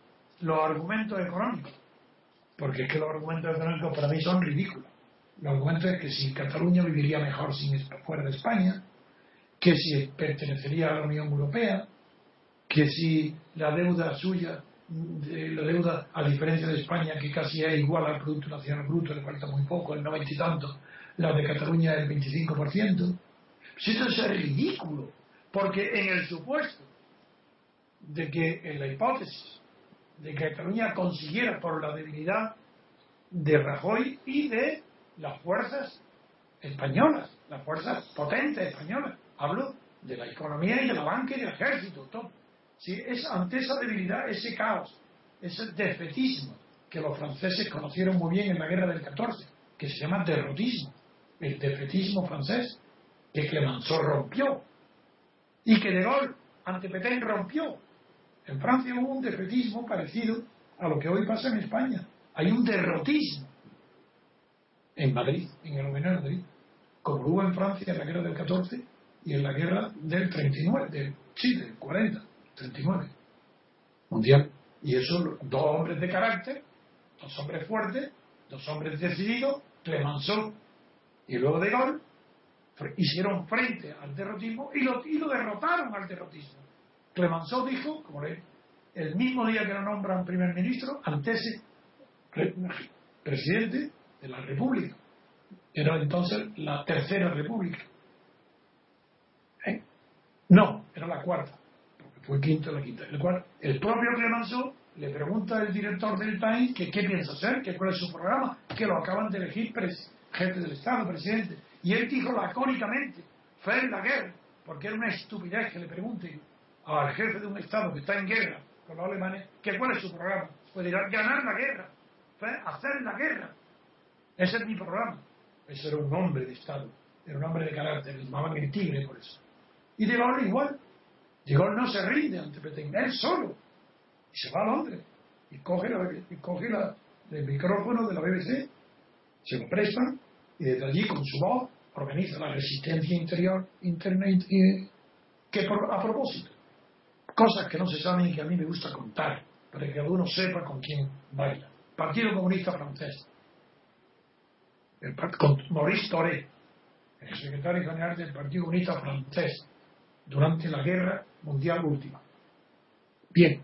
los argumentos económicos, porque es que los argumentos económicos para mí son ridículos. Los argumentos es que si Cataluña viviría mejor sin fuera de España, que si pertenecería a la Unión Europea, que si la deuda suya, la deuda a diferencia de España, que casi es igual al Producto Nacional Bruto, le falta muy poco, el 90 y tanto, la de Cataluña es el 25%. Si esto es ridículo. Porque en el supuesto de que, en la hipótesis de que Cataluña consiguiera por la debilidad de Rajoy y de las fuerzas españolas, las fuerzas potentes españolas, hablo de la economía y de la banca y del ejército, todo. Si es ante esa debilidad, ese caos, ese defetismo que los franceses conocieron muy bien en la guerra del 14, que se llama derrotismo, el defetismo francés, que Clemenceau rompió y que De Gaulle ante Petain rompió. En Francia hubo un defetismo parecido a lo que hoy pasa en España. Hay un derrotismo en Madrid, en el gobierno de Madrid, como hubo en Francia en la guerra del 14 y en la guerra del 39, del, sí, del 40, 39, mundial. Y eso, dos hombres de carácter, dos hombres fuertes, dos hombres decididos, Clemenceau y luego De Gaulle, hicieron frente al derrotismo y lo derrotaron al derrotismo. Clemenceau dijo, como le, el mismo día que lo nombran primer ministro, ante ese presidente de la República. Era entonces la tercera república. ¿Eh? No, era la cuarta, porque fue quinta la quinta. El, el propio Clemenceau le pregunta al director del Times que qué piensa hacer, que cuál es su programa, que lo acaban de elegir jefe del Estado, presidente. Y él dijo lacónicamente, fe la guerra, porque era una estupidez que le pregunten al jefe de un Estado que está en guerra con los alemanes, que cuál es su programa. Pues dirá, ganar la guerra, hacer la guerra. Ese es mi programa. Eso era un hombre de Estado, era un hombre de carácter, le llamaban el tigre por eso. Y De Gaulle igual. De Gaulle no se rinde ante Petain, él solo. Y se va a Londres y coge, y coge el micrófono de la BBC, se lo prestan y desde allí con su voz organiza la resistencia interior, interna, que a propósito, cosas que no se saben y que a mí me gusta contar, para que alguno sepa con quién baila. Partido Comunista Francés, el, con Maurice Toré, el secretario general del Partido Comunista Francés, durante la Guerra Mundial Última. Bien,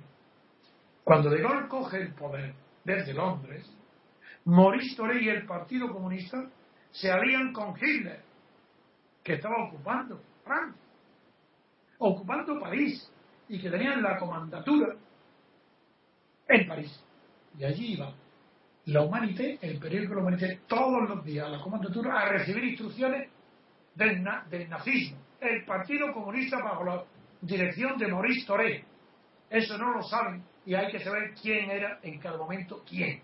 cuando De Gaulle coge el poder desde Londres, Maurice Toré y el Partido Comunista se alían con Hitler, que estaba ocupando Francia, ocupando París, y que tenían la comandatura en París. Y allí iba la Humanité, el periódico La Humanité, todos los días a la comandatura a recibir instrucciones del, del nazismo. El Partido Comunista bajo la dirección de Maurice Toré. Eso no lo saben y hay que saber quién era en cada momento quién.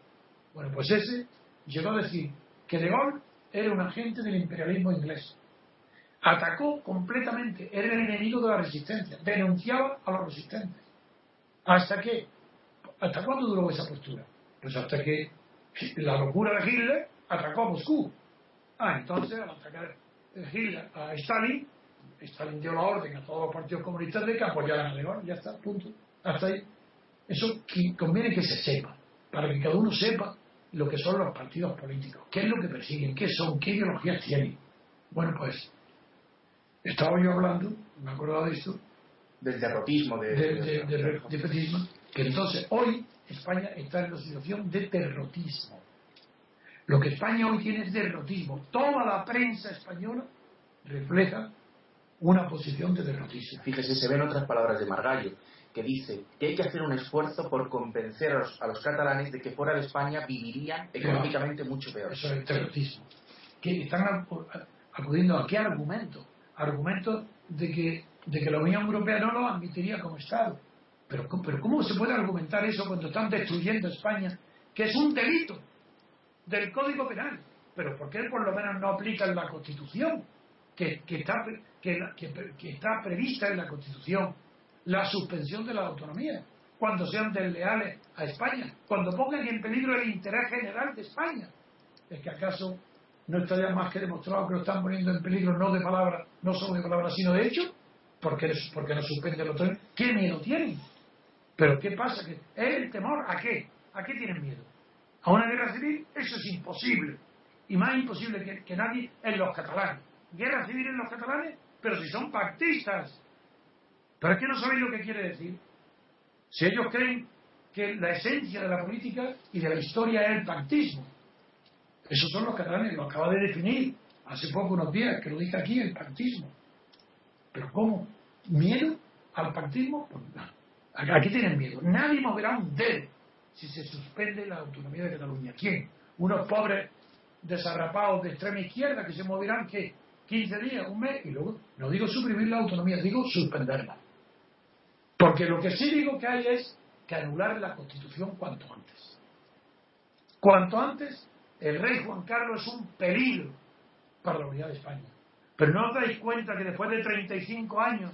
Bueno, pues ese llegó a decir que De Gaulle era un agente del imperialismo inglés. Atacó completamente, era el enemigo de la resistencia, denunciaba a los resistentes. ¿Hasta qué? ¿Hasta cuándo duró esa postura? Pues hasta que la locura de Hitler atacó a Moscú. Ah, entonces al atacar Hitler a Stalin, Stalin dio la orden a todos los partidos comunistas de que apoyaran a Gaulle, ya está, punto. Hasta ahí. Eso conviene que se sepa, para que cada uno sepa lo que son los partidos políticos, qué es lo que persiguen, qué son, qué ideologías tienen. Bueno, pues estaba yo hablando, me acuerdo de esto, del derrotismo, de, de, de, que entonces hoy España está en una situación de derrotismo. Lo que España hoy tiene es derrotismo. Toda la prensa española refleja una posición de derrotismo. Fíjese, se ven otras palabras de Margallo que dice que hay que hacer un esfuerzo por convencer a los, catalanes de que fuera de España vivirían económicamente mucho peor. Eso es el terrorismo. Que están acudiendo a qué argumento? Argumentos de que, de que la Unión Europea no lo admitiría como Estado. Pero, pero ¿cómo se puede argumentar eso cuando están destruyendo España? Que es un delito del Código Penal. Pero ¿por qué por lo menos no aplican la Constitución? Que, que, está, que, que está prevista en la Constitución la suspensión de la autonomía, cuando sean desleales a España, cuando pongan en peligro el interés general de España. ¿Es que acaso no está ya más que demostrado que lo están poniendo en peligro no de palabra, no solo de palabra, sino de hecho? Porque, porque no suspende la autonomía. ¿Qué miedo tienen? Pero ¿qué pasa? ¿Es el temor a qué? ¿A qué tienen miedo? ¿A una guerra civil? Eso es imposible. Y más imposible que, que nadie en los catalanes. ¿Guerra civil en los catalanes? Pero si son pactistas, ¿Pero es que no sabéis lo que quiere decir? Si ellos creen que la esencia de la política y de la historia es el pactismo. Esos son los catalanes, lo acaba de definir hace poco, unos días, que lo dije aquí, el pactismo. ¿Pero cómo? ¿Miedo al pactismo? Pues ¿A qué tienen miedo? Nadie moverá un dedo si se suspende la autonomía de Cataluña. ¿Quién? Unos pobres desarrapados de extrema izquierda que se moverán, ¿qué? 15 días, un mes, y luego, no digo suprimir la autonomía, digo suspenderla. Porque lo que sí digo que hay es que anular la Constitución cuanto antes. Cuanto antes, el rey Juan Carlos es un peligro para la unidad de España. Pero no os dais cuenta que después de 35 años,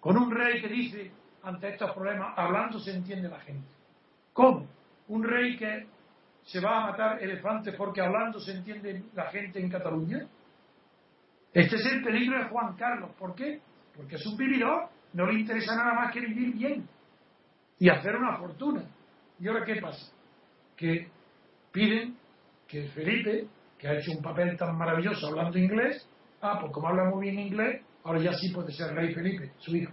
con un rey que dice ante estos problemas, hablando se entiende la gente. ¿Cómo? Un rey que se va a matar elefantes porque hablando se entiende la gente en Cataluña. Este es el peligro de Juan Carlos. ¿Por qué? Porque es un vividor no le interesa nada más que vivir bien y hacer una fortuna. ¿Y ahora qué pasa? Que piden que Felipe, que ha hecho un papel tan maravilloso hablando inglés, ah, pues como habla muy bien inglés, ahora ya sí puede ser rey Felipe, su hijo.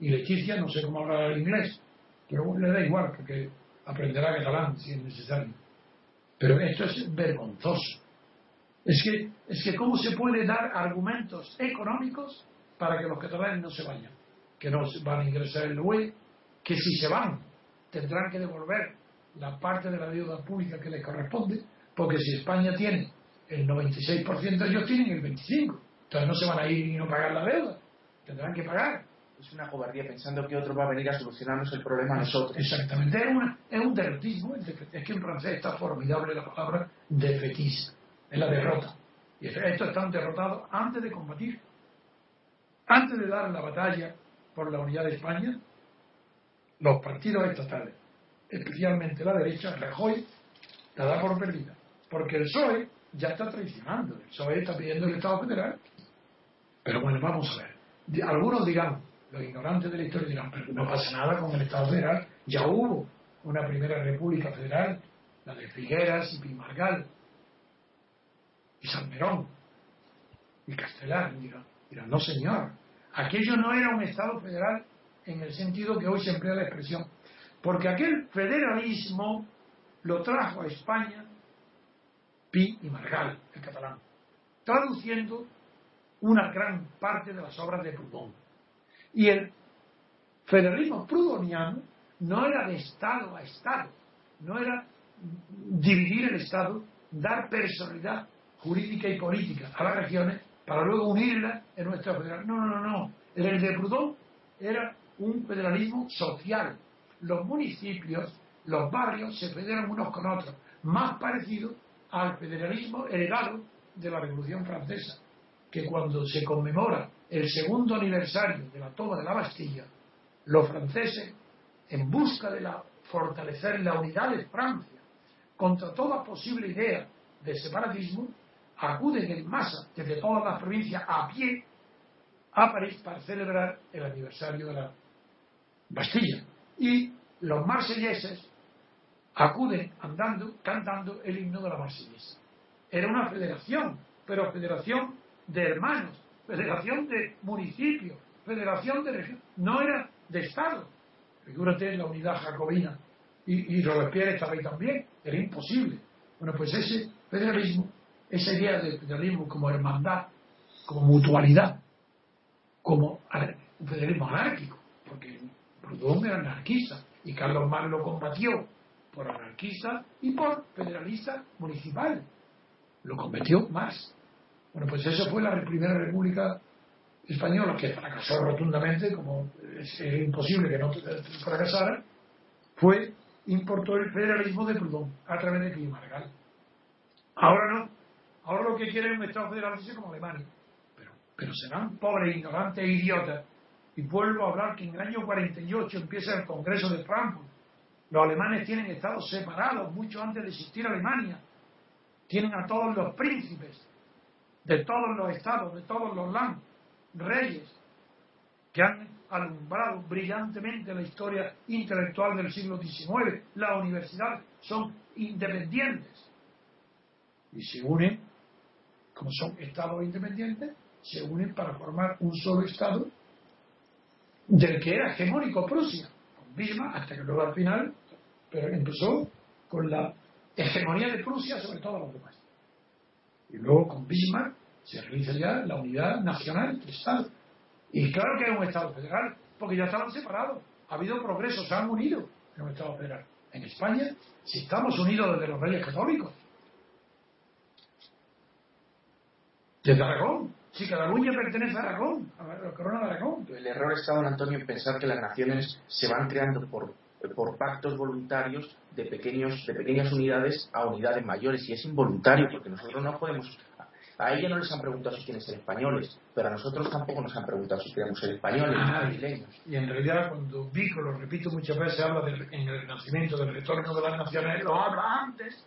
Y Leticia no sé cómo habla el inglés, pero le da igual porque aprenderá catalán si es necesario. Pero esto es vergonzoso. Es que, es que cómo se puede dar argumentos económicos para que los catalanes no se vayan que no van a ingresar en la UE, que si se van tendrán que devolver la parte de la deuda pública que les corresponde, porque si España tiene el 96%, ellos tienen el 25%. Entonces no se van a ir y no pagar la deuda, tendrán que pagar. Es una cobardía pensando que otro va a venir a solucionarnos el problema a nosotros. Exactamente, es, es un derrotismo, es que en francés está formidable la palabra defetismo, es la derrota. Y estos están derrotados antes de combatir. Antes de dar la batalla por la unidad de España, los partidos estatales, especialmente la derecha, Rajoy, la da por perdida. Porque el PSOE ya está traicionando. El PSOE está pidiendo el Estado federal. Pero bueno, vamos a ver. Algunos dirán, los ignorantes de la historia dirán, pero no pasa nada con el Estado federal. Ya hubo una primera república federal, la de Figueras y Pimargal, y Salmerón, y Castelar. Dirán, dirán, no señor, aquello no era un Estado federal en el sentido que hoy se emplea la expresión. Porque aquel federalismo lo trajo a España Y Margal, el catalán, traduciendo una gran parte de las obras de Proudhon. Y el federalismo prudoniano no era de Estado a Estado, no era dividir el Estado, dar personalidad jurídica y política a las regiones para luego unirlas en nuestra federación. No, no, no, no. El de Proudhon era un federalismo social. Los municipios, los barrios se federan unos con otros, más parecido al federalismo heredado de la Revolución Francesa, que cuando se conmemora el segundo aniversario de la toma de la Bastilla, los franceses, en busca de fortalecer la unidad de Francia contra toda posible idea de separatismo, acuden en masa desde todas las provincias a pie a París para celebrar el aniversario de la Bastilla. Y los marselleses acuden andando, cantando el himno de la Marsellesa. Era una federación, pero federación de hermanos, federación de municipios, federación de regiones, no era de Estado. Figúrate la unidad jacobina y, y Robespierre estaba ahí también, era imposible. Bueno, pues ese federalismo, esa idea de federalismo como hermandad, como mutualidad, como un federalismo anárquico, porque Proudhon era anarquista y Carlos Marx lo combatió por anarquista y por federalista municipal. Lo cometió más. Bueno, pues eso fue la primera república española que fracasó rotundamente, como es, imposible que no fracasara, fue, importó el federalismo de Proudhon a través de Clima Margal. Ahora no. Ahora lo que quieren es un Estado federal como Alemania. Pero, pero serán pobres, ignorantes e idiotas. Y vuelvo a hablar que en el año 48 empieza el Congreso de Frankfurt los alemanes tienen estados separados mucho antes de existir Alemania. Tienen a todos los príncipes de todos los estados, de todos los land, reyes, que han alumbrado brillantemente la historia intelectual del siglo XIX. La universidad son independientes y se unen, como son estados independientes, se unen para formar un solo estado del que era hegemónico Prusia hasta que luego al final, pero empezó con la hegemonía de Prusia sobre todos los demás. Y luego con Bismarck se realiza ya la unidad nacional del Estado. Y claro que es un Estado federal, porque ya estaban separados. Ha habido progreso, se han unido en un Estado federal. En España, si estamos unidos desde los reyes católicos, desde Aragón, si Cataluña pertenece a Aragón, a la corona de Aragón. El error está, don Antonio, en pensar que las naciones se van creando por, por pactos voluntarios de, pequeños, de pequeñas unidades a unidades mayores, y es involuntario, porque nosotros no podemos. A ella no les han preguntado si quieren ser españoles, pero a nosotros tampoco nos han preguntado si queremos ser españoles ah, Y en realidad, cuando Vico, lo repito muchas veces, habla en el renacimiento del retorno de las naciones, lo habla antes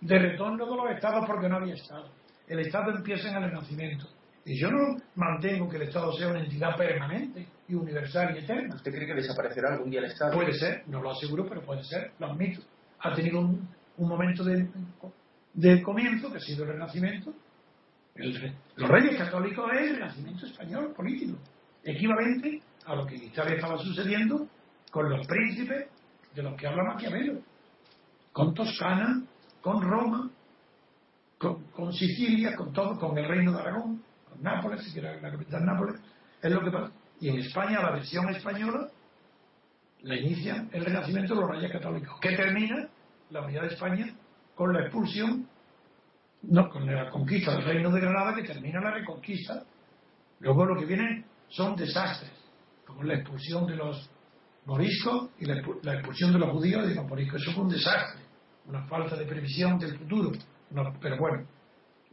del retorno de los estados porque no había estado. El estado empieza en el renacimiento y yo no mantengo que el Estado sea una entidad permanente y universal y eterna. ¿Usted cree que desaparecerá algún día el Estado? Puede ser, no lo aseguro, pero puede ser, lo admito. Ha tenido un, momento de, comienzo, que ha sido el Renacimiento. los reyes católicos es el Renacimiento español político, equivalente a lo que en Italia estaba sucediendo con los príncipes de los que habla Maquiavelo, con Toscana, con Roma, con, con Sicilia, con todo, con el reino de Aragón Nápoles, que era la capital Nápoles, es lo que pasa. Y en España, la versión española la inicia el renacimiento de los reyes católicos, que termina la unidad de España con la expulsión, no, con la conquista del reino de Granada, que termina la reconquista. Luego lo que viene son desastres, como la expulsión de los moriscos y la, expulsión de los judíos de los moriscos. Eso fue un desastre, una falta de previsión del futuro. pero bueno,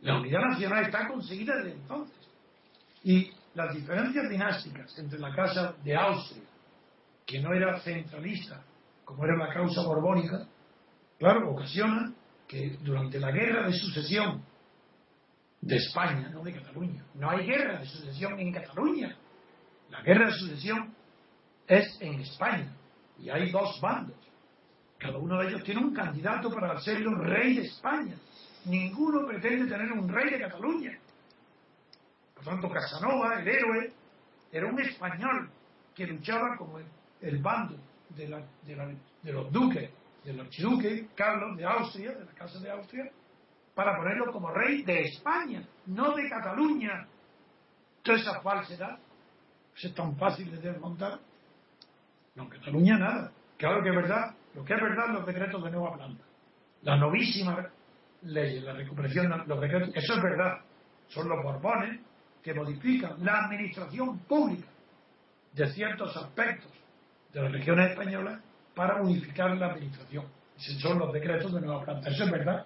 La unidad nacional está conseguida desde entonces. Y las diferencias dinásticas entre la Casa de Austria, que no era centralista, como era la causa borbónica, claro, ocasiona que durante la guerra de sucesión de España, no de Cataluña, no hay guerra de sucesión en Cataluña. La guerra de sucesión es en España y hay dos bandos. Cada uno de ellos tiene un candidato para ser el rey de España. Ninguno pretende tener un rey de Cataluña. Por tanto, Casanova, el héroe, era un español que luchaba como el, bando de, los duques, del archiduque Carlos de Austria, de la Casa de Austria, para ponerlo como rey de España, no de Cataluña. Toda esa falsedad es tan fácil de desmontar. No, en Cataluña nada. Claro que es verdad, lo que es verdad los decretos de Nueva Planta. La novísima ley, la recuperación, los decretos, eso es verdad. Son los borbones que modifican la administración pública de ciertos aspectos de las regiones españolas para unificar la administración. Esos son los decretos de Nueva Planta. Eso es verdad.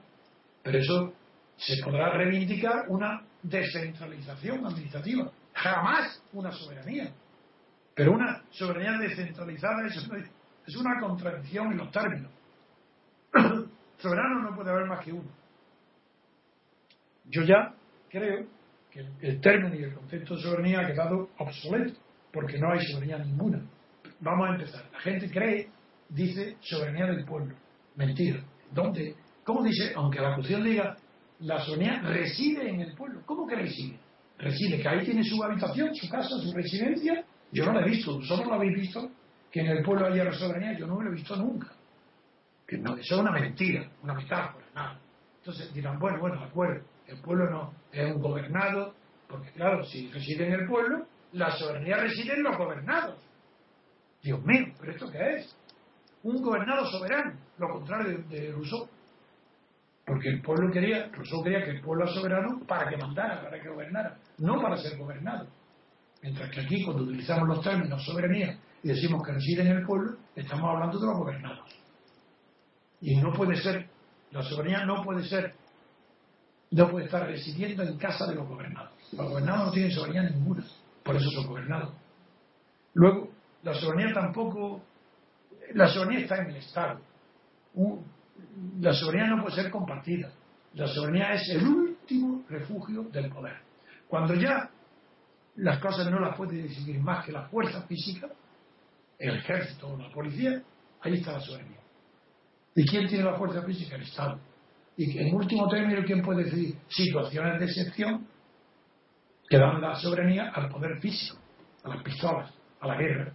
Pero eso se podrá reivindicar una descentralización administrativa. Jamás una soberanía. Pero una soberanía descentralizada es una contradicción en los términos. Soberano no puede haber más que uno. Yo ya creo que el término y el concepto de soberanía ha quedado obsoleto, porque no hay soberanía ninguna. Vamos a empezar. La gente cree, dice, soberanía del pueblo. Mentira. ¿Dónde? ¿Cómo dice? Aunque la Constitución diga, la soberanía reside en el pueblo. ¿Cómo que reside? Reside, que ahí tiene su habitación, su casa, su residencia. Yo no la he visto, vosotros lo habéis visto, que en el pueblo haya la soberanía, yo no lo he visto nunca. Que no, eso es una mentira, una metáfora, nada. Entonces dirán, bueno, bueno, de acuerdo, el pueblo no es un gobernado, porque claro, si reside en el pueblo, la soberanía reside en los gobernados. Dios mío, ¿pero esto qué es? Un gobernado soberano, lo contrario de, de Rousseau. Porque el pueblo quería, Rousseau quería que el pueblo era soberano para que mandara, para que gobernara, no para ser gobernado. Mientras que aquí, cuando utilizamos los términos soberanía y decimos que reside en el pueblo, estamos hablando de los gobernados. Y no puede ser, la soberanía no puede ser, no puede estar residiendo en casa de los gobernados. Los gobernados no tienen soberanía ninguna, por eso son gobernados. Luego, la soberanía tampoco, la soberanía está en el Estado la soberanía no puede ser compartida. La soberanía es el último refugio del poder. Cuando ya las cosas no las puede decidir más que la fuerza física, el ejército o la policía, ahí está la soberanía. ¿Y quién tiene la fuerza física? El Estado. Y en último término, ¿quién puede decidir? Situaciones de excepción que dan la soberanía al poder físico, a las pistolas, a la guerra.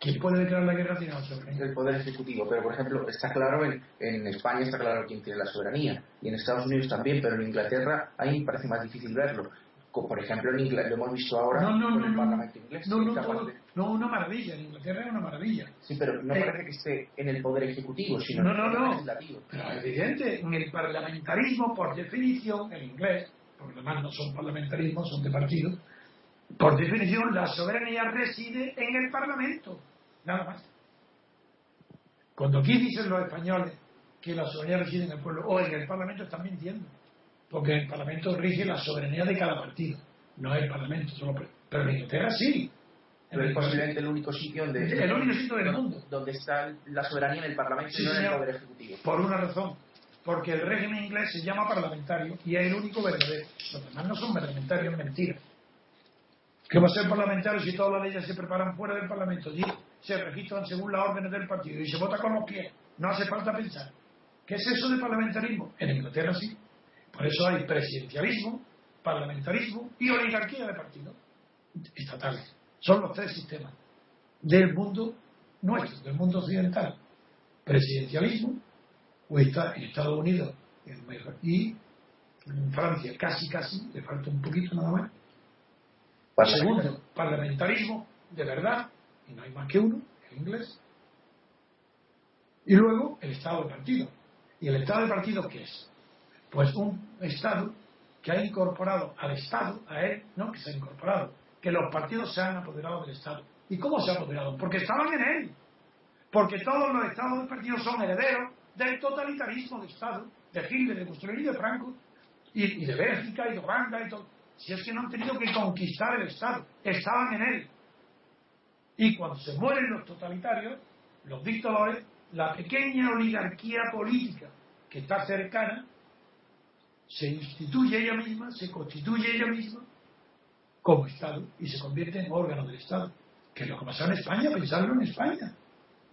¿Quién puede declarar la guerra tiene la soberanía? El Poder Ejecutivo, pero por ejemplo, está claro, en, en, España está claro quién tiene la soberanía, y en Estados Unidos también, pero en Inglaterra ahí me parece más difícil verlo. Por ejemplo, en Inglaterra, lo hemos visto ahora no, no, con no, el Parlamento inglés. No, no, no, una maravilla, en Inglaterra es una maravilla. Sí, pero no eh, parece que esté en el Poder Ejecutivo, sino no, en el Poder Legislativo. Pero evidente, en el parlamentarismo, por definición, en inglés, porque además no son parlamentarismos, son de partido, por definición la soberanía reside en el Parlamento, nada más. Cuando aquí dicen los españoles que la soberanía reside en el pueblo o en el Parlamento, están mintiendo. Porque el Parlamento rige la soberanía de cada partido, no el Parlamento. Solo, pero en Inglaterra sí. Pero es posiblemente el único sitio donde, el único sitio del mundo donde está la soberanía en el Parlamento y no en el Poder Ejecutivo. Por una razón. Porque el régimen inglés se llama parlamentario y es el único verdadero. Los demás no son parlamentarios, mentira. ¿Qué va a ser parlamentario si todas las leyes se preparan fuera del Parlamento? Y se registran según las órdenes del partido y se vota con los pies. No hace falta pensar. ¿Qué es eso de parlamentarismo? En Inglaterra sí. Por eso hay presidencialismo, parlamentarismo y oligarquía de partidos estatales. Son los tres sistemas del mundo nuestro, del mundo occidental. Presidencialismo, o está en Estados Unidos y en Francia casi, casi, le falta un poquito nada más. Segundo, parlamentarismo de verdad, y no hay más que uno, el inglés. Y luego el Estado de partido. ¿Y el Estado de partido qué es? Pues un Estado que ha incorporado al Estado, a él, no que se ha incorporado, que los partidos se han apoderado del Estado. ¿Y cómo se ha apoderado? Porque estaban en él. Porque todos los estados de partido son herederos del totalitarismo de Estado, de Hitler, de Mussolini y de Franco. y, de Bélgica y de Holanda y todo. Si es que no han tenido que conquistar el Estado, estaban en él. Y cuando se mueren los totalitarios, los dictadores, la pequeña oligarquía política que está cercana, se instituye ella misma, se constituye ella misma como Estado y se convierte en órgano del Estado. Que lo que pasó en España, pensarlo en España.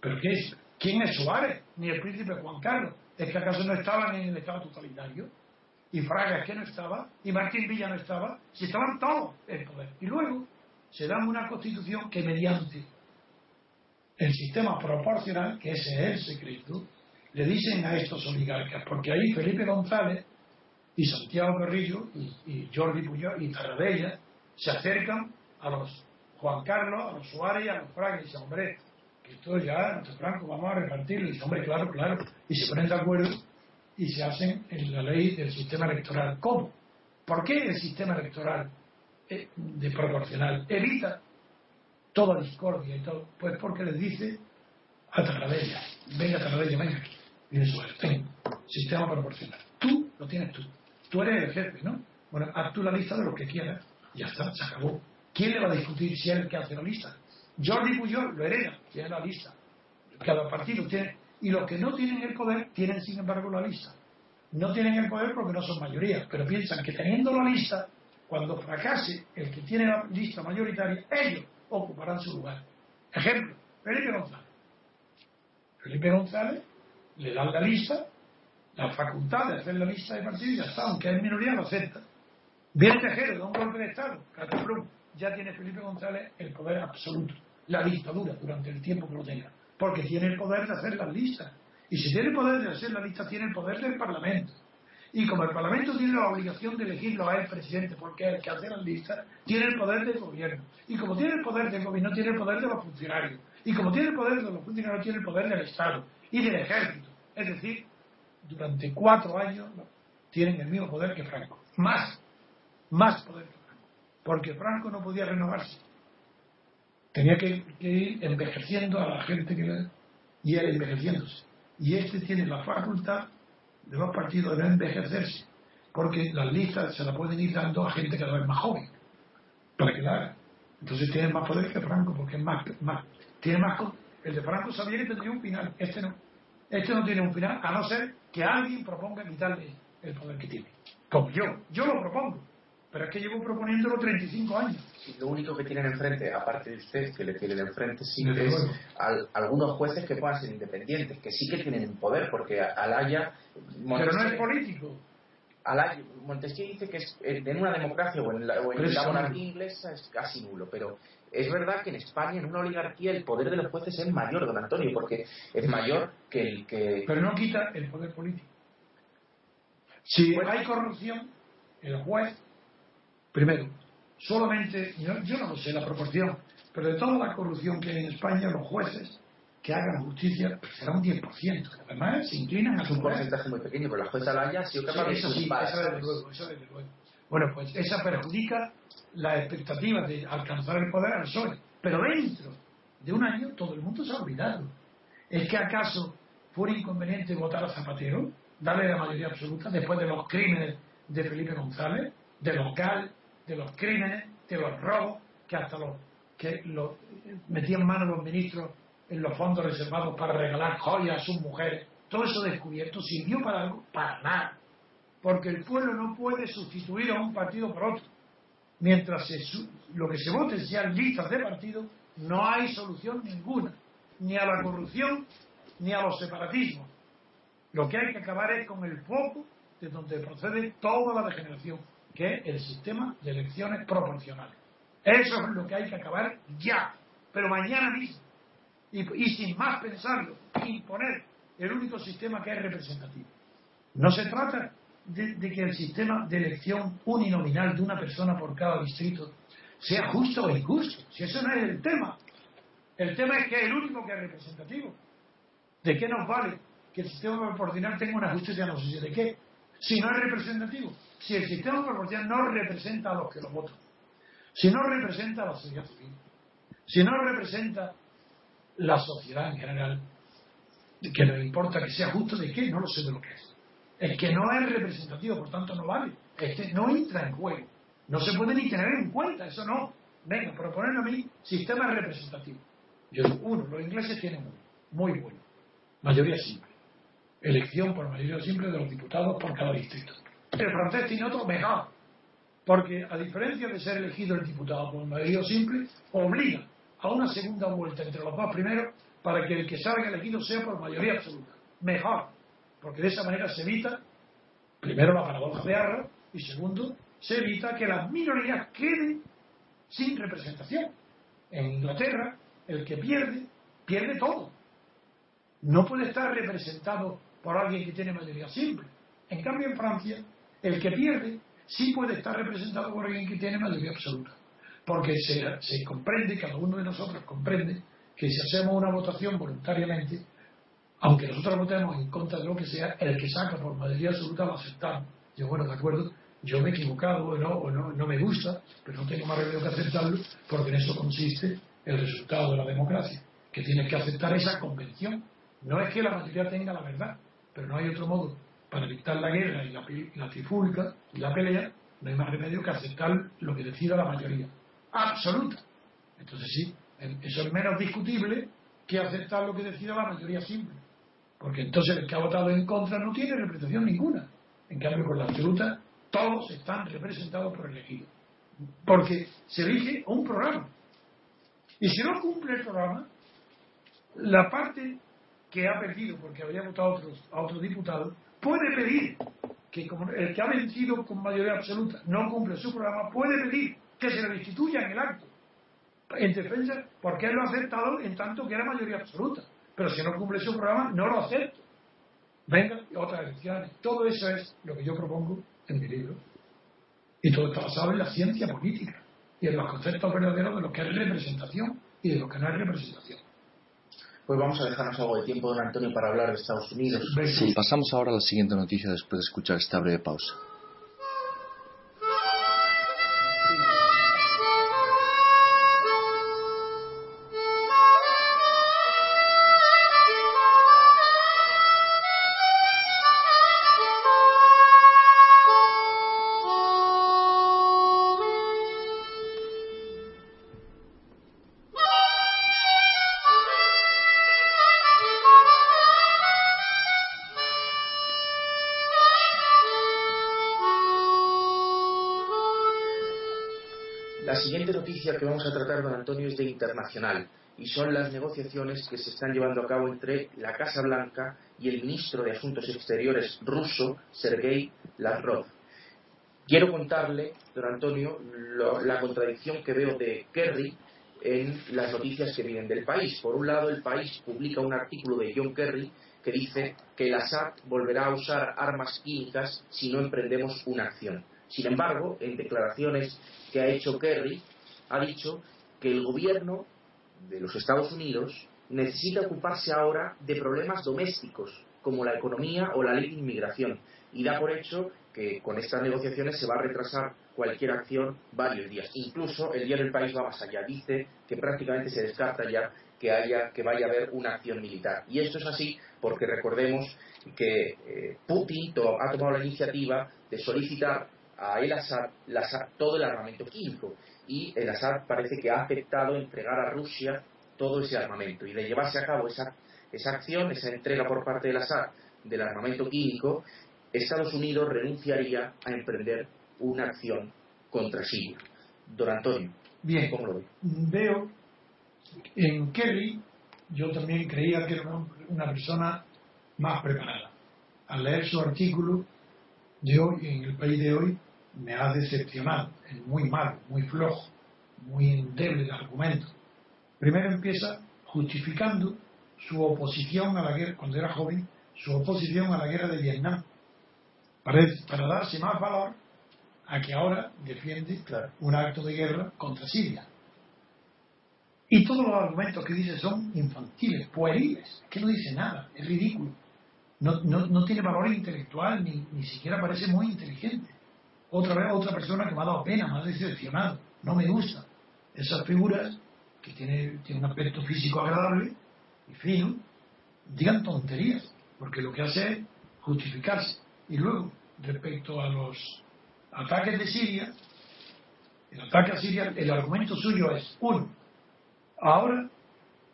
¿Pero qué es? ¿Quién es Suárez? Ni el príncipe Juan Carlos. ¿Es que acaso no estaban en el Estado totalitario? Y Fraga es que no estaba, y Martín Villa no estaba, si estaban todos en poder. Y luego se da una constitución que mediante el sistema proporcional, que ese es el secreto, le dicen a estos oligarcas, porque ahí Felipe González y Santiago Carrillo y, Jordi Puyol y Tarradella se acercan a los Juan Carlos, a los Suárez a los Fraga y dicen, hombre, que esto ya, nuestro Franco, vamos a repartirlo. Y dicen, hombre, claro, claro. Y se ponen de acuerdo y se hacen en la ley del sistema electoral. ¿Cómo? ¿Por qué el sistema electoral eh, de proporcional evita toda discordia y todo? Pues porque les dice a Tarradella, venga Tarradella, venga. Y eso es, sistema proporcional. Tú lo tienes tú. Tú eres el jefe, ¿no? Bueno, haz tú la lista de lo que quieras. Ya está, se acabó. ¿Quién le va a discutir si es el que hace la lista? Jordi Puyol lo hereda, tiene la lista. Cada partido tiene. Y los que no tienen el poder tienen, sin embargo, la lista. No tienen el poder porque no son mayoría, pero piensan que teniendo la lista, cuando fracase el que tiene la lista mayoritaria, ellos ocuparán su lugar. Ejemplo, Felipe González. Felipe González le dan la lista la facultad de hacer la lista de partidos ya está, aunque es minoría, lo acepta. Viene Tejero, da un golpe de Estado, Cataplum, ya tiene Felipe González el poder absoluto, la dictadura durante el tiempo que lo tenga, porque tiene el poder de hacer las listas. Y si tiene el poder de hacer la lista, tiene el poder del Parlamento. Y como el Parlamento tiene la obligación de elegirlo a él presidente, porque es el que hace las listas, tiene el poder del gobierno. Y como tiene el poder del gobierno, tiene el poder de los funcionarios. Y como tiene el poder de los funcionarios, tiene el poder del Estado y del ejército. Es decir, durante cuatro años tienen el mismo poder que Franco. Más, más poder. Porque Franco no podía renovarse. Tenía que, ir envejeciendo a la gente que le, y él envejeciéndose. Y este tiene la facultad de los partidos de envejecerse. Porque las listas se las pueden ir dando a gente cada vez más joven. Para que la haga. Entonces tiene más poder que Franco, porque es más, más tiene más. El de Franco sabía que tendría un final, este no. Este no tiene un final, a no ser que alguien proponga quitarle el poder que tiene. Como yo. Yo lo propongo. Pero es que llevo proponiéndolo 35 años. Y lo único que tienen enfrente, aparte de usted, que le tienen enfrente, sí es algunos jueces que puedan ser independientes, que sí que tienen poder, porque Alaya. Pero no es político. Alaya, Montesquieu dice que es, en una democracia o en la, o en la monarquía inglesa es casi nulo, pero es verdad que en España, en una oligarquía, el poder de los jueces es mayor, don Antonio, porque es mayor que el que... Pero no quita el poder político. Si hay corrupción, el juez, primero, solamente, yo, no lo sé la proporción, pero de toda la corrupción que hay en España, los jueces que hagan justicia pues será un 10%. Además, se inclinan a su un porcentaje muy pequeño, pero la jueza Laya ha sido capaz de eso sí, eso desde luego, eso desde luego. Bueno, pues esa perjudica la expectativa de alcanzar el poder al PSOE. Pero dentro de un año todo el mundo se ha olvidado. ¿Es que acaso fue inconveniente votar a Zapatero, darle la mayoría absoluta después de los crímenes de Felipe González, de los GAL, de los crímenes, de los robos, que hasta los que metían mano los ministros en los fondos reservados para regalar joyas a sus mujeres? Todo eso descubierto sirvió para algo, para nada. Porque el pueblo no puede sustituir a un partido por otro mientras lo que se vote sean listas de partido, no hay solución ninguna, ni a la corrupción ni a los separatismos. Lo que hay que acabar es con el foco de donde procede toda la degeneración, que es el sistema de elecciones proporcionales. Eso es lo que hay que acabar ya, pero mañana mismo. Y, sin más pensarlo, imponer el único sistema que es representativo. No se trata de, que el sistema de elección uninominal de una persona por cada distrito sea justo o injusto. Si eso no es el tema. El tema es que es el único que es representativo. ¿De qué nos vale que el sistema proporcional tenga una justicia no sé de qué? Si no es representativo. Si el sistema proporcional no representa a los que lo votan. Si no representa a la sociedad civil. Si no representa la sociedad en general. Que le importa que sea justo de qué, no lo sé de lo que es. El que no es representativo, por tanto no vale. Este no entra en juego. No se puede ni tener en cuenta, eso no. Venga, proponen a mí sistema representativo. Yo digo, uno, los ingleses tienen uno, muy bueno. Mayoría simple. Elección por mayoría simple de los diputados por cada distrito. El francés tiene otro mejor. Porque a diferencia de ser elegido el diputado por mayoría simple, obliga a una segunda vuelta entre los dos primeros para que el que salga elegido sea por mayoría absoluta. Mejor. Porque de esa manera se evita, primero, la paradoja de Arra y segundo, se evita que las minorías queden sin representación. En Inglaterra, el que pierde, pierde todo. No puede estar representado por alguien que tiene mayoría simple. En cambio, en Francia, el que pierde sí puede estar representado por alguien que tiene mayoría absoluta. Porque se, comprende, cada uno de nosotros comprende, que si hacemos una votación voluntariamente, aunque nosotros votemos en contra de lo que sea, el que saca por mayoría absoluta lo aceptamos. Yo, bueno, de acuerdo, yo me he equivocado o no, o no, no me gusta, pero no tengo más remedio que aceptarlo, porque en eso consiste el resultado de la democracia, que tienes que aceptar esa convención. No es que la mayoría tenga la verdad, pero no hay otro modo para evitar la guerra y la, la trifulca y la pelea, no hay más remedio que aceptar lo que decida la mayoría. Absoluta. Entonces sí, eso es menos discutible que aceptar lo que decida la mayoría simple. Porque entonces el que ha votado en contra no tiene representación ninguna. En cambio, con la absoluta, todos están representados por el elegido. Porque se elige un programa. Y si no cumple el programa, la parte que ha perdido porque había votado a a otros diputados puede pedir que como el que ha vencido con mayoría absoluta no cumple su programa, puede pedir que se le restituya en el acto en defensa porque él lo ha aceptado en tanto que era mayoría absoluta. Pero si no cumple su programa, no lo acepto. Venga, otras elecciones. Todo eso es lo que yo propongo en mi libro. Y todo está basado en la ciencia política y en los conceptos verdaderos de lo que es representación y de lo que no es representación. Pues vamos a dejarnos algo de tiempo, don Antonio, para hablar de Estados Unidos. Sí, pasamos ahora a la siguiente noticia después de escuchar esta breve pausa. Que vamos a tratar, don Antonio, es de internacional y son las negociaciones que se están llevando a cabo entre la Casa Blanca y el ministro de Asuntos Exteriores ruso, Sergei Lavrov. Quiero contarle, don Antonio, la contradicción que veo de Kerry en las noticias que vienen del país. Por un lado, el país publica un artículo de John Kerry que dice que el Assad volverá a usar armas químicas si no emprendemos una acción. Sin embargo, en declaraciones que ha hecho Kerry, ha dicho que el gobierno de los Estados Unidos necesita ocuparse ahora de problemas domésticos, como la economía o la ley de inmigración, y da por hecho que con estas negociaciones se va a retrasar cualquier acción varios días. Incluso el día del país va más allá. Dice que prácticamente se descarta ya que haya que vaya a haber una acción militar. Y esto es así porque recordemos que eh, Putin ha tomado la iniciativa de solicitar a el Assad todo el armamento químico y el Assad parece que ha aceptado entregar a Rusia todo ese armamento y de llevarse a cabo esa, esa acción, esa entrega por parte del Assad del armamento químico, Estados Unidos renunciaría a emprender una acción contra Siria. Don Antonio, Bien, ¿cómo lo ve? Veo en Kerry, yo también creía que era una persona más preparada. Al leer su artículo de hoy, en el país de hoy, me ha decepcionado, es muy malo, muy flojo, muy endeble el argumento. Primero empieza justificando su oposición a la guerra, cuando era joven, su oposición a la guerra de Vietnam, para, para darse más valor a que ahora defiende un acto de guerra contra Siria. Y todos los argumentos que dice son infantiles, pueriles, que no dice nada, es ridículo. No, no, no tiene valor intelectual, ni, ni siquiera parece muy inteligente otra vez otra persona que me ha dado pena, me ha decepcionado, no me gusta. Esas figuras que tienen tiene un aspecto físico agradable y fino, digan tonterías, porque lo que hace es justificarse. Y luego, respecto a los ataques de Siria, el ataque a Siria, el argumento suyo es, uno, ahora,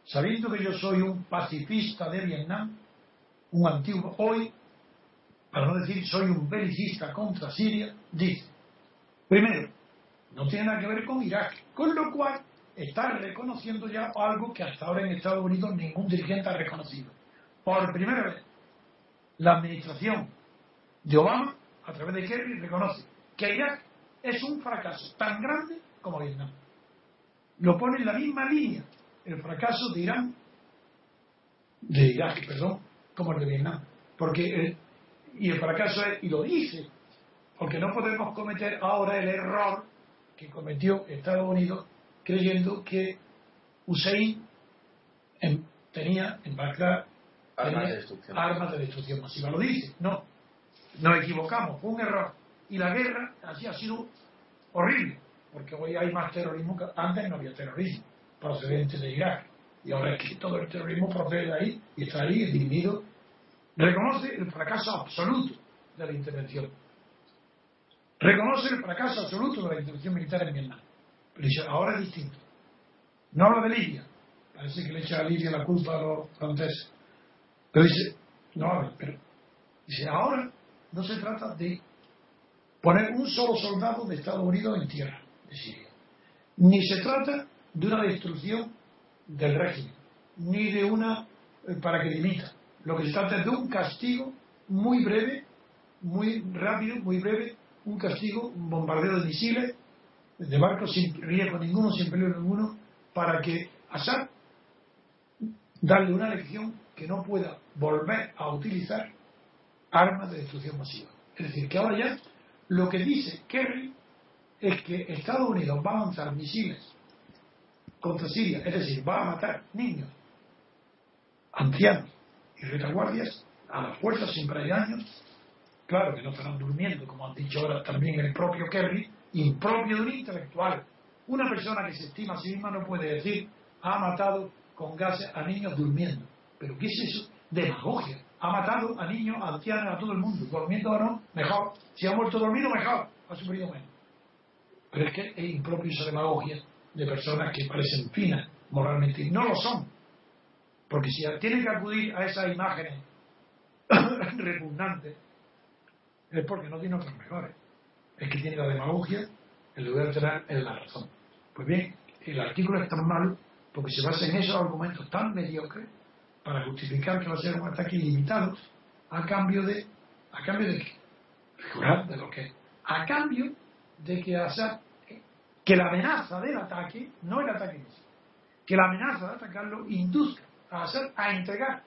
sabiendo que yo soy un pacifista de Vietnam, un antiguo, hoy, para no decir soy un belicista contra Siria, dice, primero, no tiene nada que ver con Irak, con lo cual está reconociendo ya algo que hasta ahora en Estados Unidos ningún dirigente ha reconocido. Por primera vez, la administración de Obama, a través de Kerry, reconoce que Irak es un fracaso tan grande como Vietnam. Lo pone en la misma línea el fracaso de Irán, de Irak, perdón, como el de Vietnam. Porque y el fracaso es, y lo dice, porque no podemos cometer ahora el error que cometió Estados Unidos creyendo que Hussein tenía en Bagdad armas de, destrucción. armas de destrucción masiva. Lo dice, no, nos equivocamos, fue un error. Y la guerra así ha sido horrible, porque hoy hay más terrorismo que antes no había terrorismo procedente de Irak. Y ahora es que todo el terrorismo procede de ahí y está ahí dividido. Reconoce el fracaso absoluto de la intervención. Reconoce el fracaso absoluto de la intervención militar en Vietnam. Pero dice, ahora es distinto. No habla de Libia. Parece que le echa a Libia la culpa a los franceses. Pero dice, no habla, pero dice, ahora no se trata de poner un solo soldado de Estados Unidos en tierra de Siria. Ni se trata de una destrucción del régimen, ni de una eh, para que limita. Lo que se trata es de un castigo muy breve, muy rápido, muy breve, un castigo, un bombardeo de misiles, de barcos sin riesgo ninguno, sin peligro ninguno, para que Assad darle una lección que no pueda volver a utilizar armas de destrucción masiva. Es decir, que ahora ya lo que dice Kerry es que Estados Unidos va a lanzar misiles contra Siria, es decir, va a matar niños, ancianos y retaguardias a las puertas siempre hay años. Claro que no estarán durmiendo, como han dicho ahora también el propio Kerry, impropio de un intelectual. Una persona que se estima a sí misma no puede decir ha matado con gases a niños durmiendo. ¿Pero qué es eso? Demagogia. Ha matado a niños, a ancianos, a todo el mundo. Durmiendo o no, mejor. Si ha muerto dormido, mejor. Ha sufrido menos. Pero es que es impropio esa demagogia de personas que parecen finas moralmente y no lo son. Porque si tienen que acudir a esas imágenes repugnantes, es porque no tiene otros mejores. Es que tiene la demagogia en lugar de tener la razón. Pues bien, el artículo es tan malo porque se basa en esos argumentos tan mediocres para justificar que va a ser un ataque ilimitado a cambio de a cambio de figurar de lo que a cambio de que Assad que la amenaza del ataque no el ataque en sí, que la amenaza de atacarlo induzca a Assad a entregar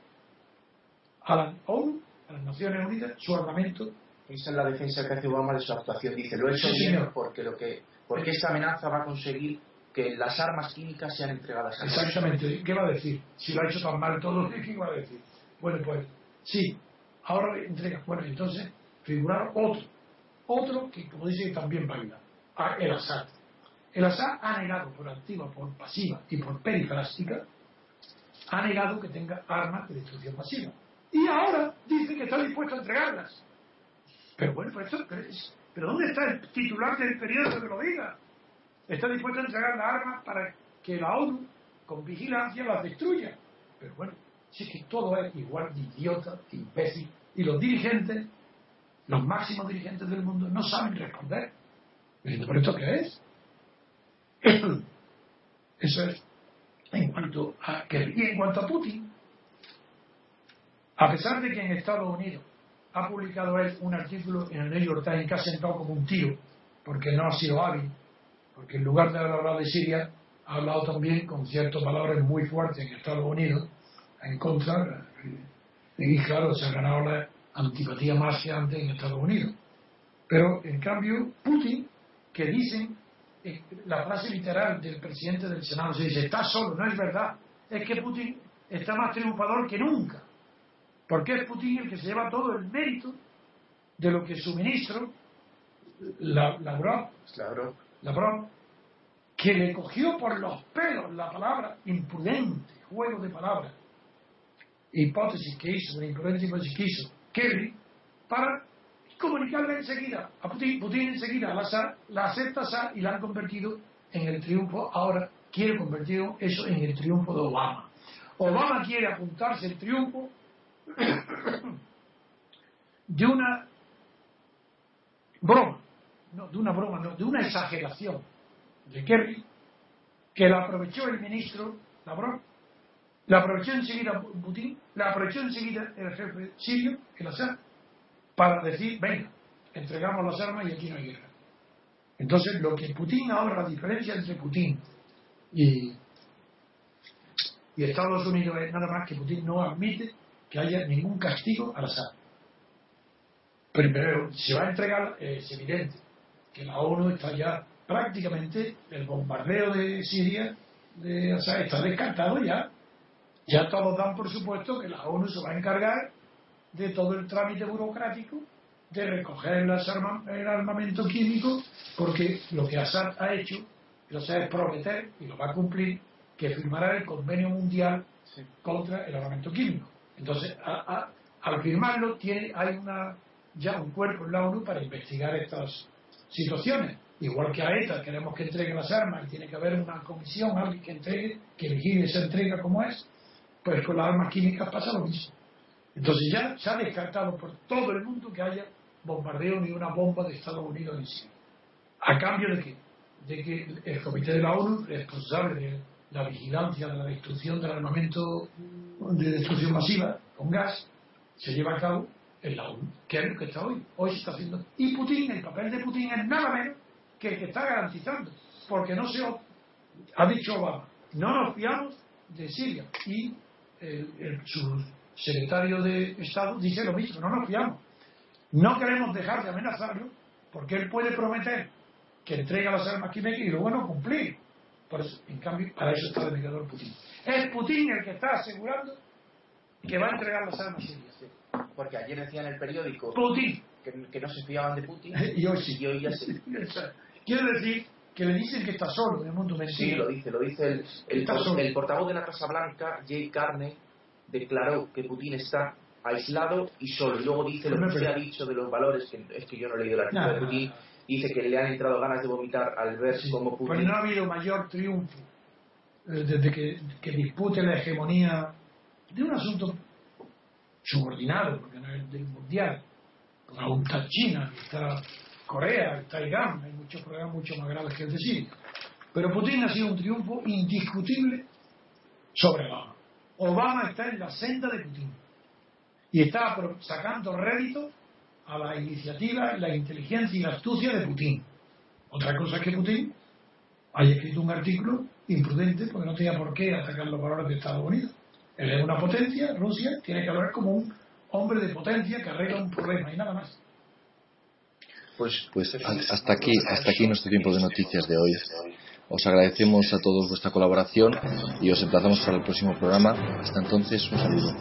a la ONU, a las Naciones Unidas, su armamento. Esa es la defensa que hace Obama de su actuación. Dice, lo he hecho Sí, bien porque, lo que, porque esta amenaza va a conseguir que las armas químicas sean entregadas a Exactamente. ¿Qué va a decir? Si lo ha hecho tan mal todo, ¿qué va a decir? Bueno, pues sí, ahora entrega. Bueno, entonces, figurar otro. Otro que, como dice, también baila. a- El Assad. El Assad ha negado por activa, por pasiva y por perifrástica, ha negado que tenga armas de destrucción masiva. Y ahora dice que está dispuesto a entregarlas. Pero bueno, pues esto, pero, pero ¿dónde está el titular del periódico que lo diga? Está dispuesto a entregar las armas para que la ONU, con vigilancia, las destruya. Pero bueno, si es que todo es igual de idiota, de imbécil, y los dirigentes, los máximos dirigentes del mundo, no saben responder. ¿pero esto qué es? Eso es en cuanto a que y en cuanto a Putin, a pesar de que en Estados Unidos ha publicado él un artículo en el New York Times que ha sentado como un tiro, porque no ha sido hábil, porque en lugar de hablar de Siria, ha hablado también con ciertas palabras muy fuertes en Estados Unidos, en contra, y claro, se ha ganado la antipatía más antes en Estados Unidos. Pero en cambio, Putin, que dicen, la frase literal del presidente del Senado. Se dice, está solo, no es verdad, es que Putin está más triunfador que nunca, porque es Putin el que se lleva todo el mérito de lo que su ministro, la, Lavrov, Claro. Lavrov, que le cogió por los pelos la palabra imprudente, juego de palabras, hipótesis que hizo, imprudente hipótesis que hizo Kerry, para comunicarle enseguida a Putin. Putin enseguida la, la acepta y la han convertido en el triunfo. Ahora quiere convertir eso en el triunfo de Obama. Obama quiere apuntarse el triunfo de una broma, no, de una broma, no, de una exageración de Kerry, que la aprovechó el ministro, la broma, la aprovechó enseguida Putin, la aprovechó enseguida el jefe sirio, el Assad, para decir, venga, entregamos las armas y aquí no hay guerra. Entonces, lo que Putin ahora, la diferencia entre Putin y, y Estados Unidos es nada más que Putin no admite que haya ningún castigo al Assad. Primero, se va a entregar, es evidente que la ONU está ya prácticamente, el bombardeo de Siria de Assad está descartado ya. Ya todos dan por supuesto que la ONU se va a encargar de todo el trámite burocrático de recoger el armamento químico, porque lo que Assad ha hecho, lo es prometer, y lo va a cumplir, que firmará el convenio mundial contra el armamento químico. Entonces, al firmarlo, tiene, hay una, ya un cuerpo en la ONU para investigar estas situaciones. Igual que a ETA queremos que entregue las armas y tiene que haber una comisión, alguien que entregue, que vigile esa entrega como es, pues con las armas químicas pasa lo mismo. Entonces ya se ha descartado por todo el mundo que haya bombardeo ni una bomba de Estados Unidos en sí. ¿A cambio de qué? De que el Comité de la ONU, responsable de la vigilancia de la destrucción del armamento de destrucción masiva con gas, se lleva a cabo en la ONU, que es lo que está hoy. Hoy se está haciendo. Y Putin, el papel de Putin es nada menos que el que está garantizando, porque no se ha dicho Obama, no nos fiamos de Siria. Y el, su secretario de Estado dice lo mismo, no nos fiamos. No queremos dejar de amenazarlo porque él puede prometer que entrega las armas químicas y luego no cumplir. Por eso, en cambio, para eso está el mediador Putin. Es Putin el que está asegurando que va a entregar las armas sirias. Porque ayer decía en el periódico Putin. Que, no se fiaban de Putin y hoy sí. Y hoy ya sí. Quiero decir que le dicen que está solo en el mundo mentira. Sí, lo dice, lo dice el, el, portavoz de la Casa Blanca, Jay Carney, declaró que Putin está aislado y solo. Y luego dice lo que se ha dicho de los valores, que es que yo no he leído la artículo de Putin, dice que le han entrado ganas de vomitar al ver cómo Putin... Pues no ha habido mayor triunfo eh, desde que, que, dispute la hegemonía de un asunto subordinado, porque no es del mundial. Aún está China, está Corea, está Irán, hay muchos problemas mucho más graves que el de Siria. Pero Putin ha sido un triunfo indiscutible sobre Obama. Obama está en la senda de Putin y está sacando rédito a la iniciativa, la inteligencia y la astucia de Putin. Otra cosa es que Putin haya escrito un artículo imprudente porque no tenía por qué atacar los valores de Estados Unidos. Él es una potencia, Rusia, tiene que hablar como un hombre de potencia que arregla un problema y nada más. Pues, pues hasta aquí, hasta aquí nuestro tiempo de noticias de hoy. Os agradecemos a todos vuestra colaboración y os emplazamos para el próximo programa. Hasta entonces, un saludo.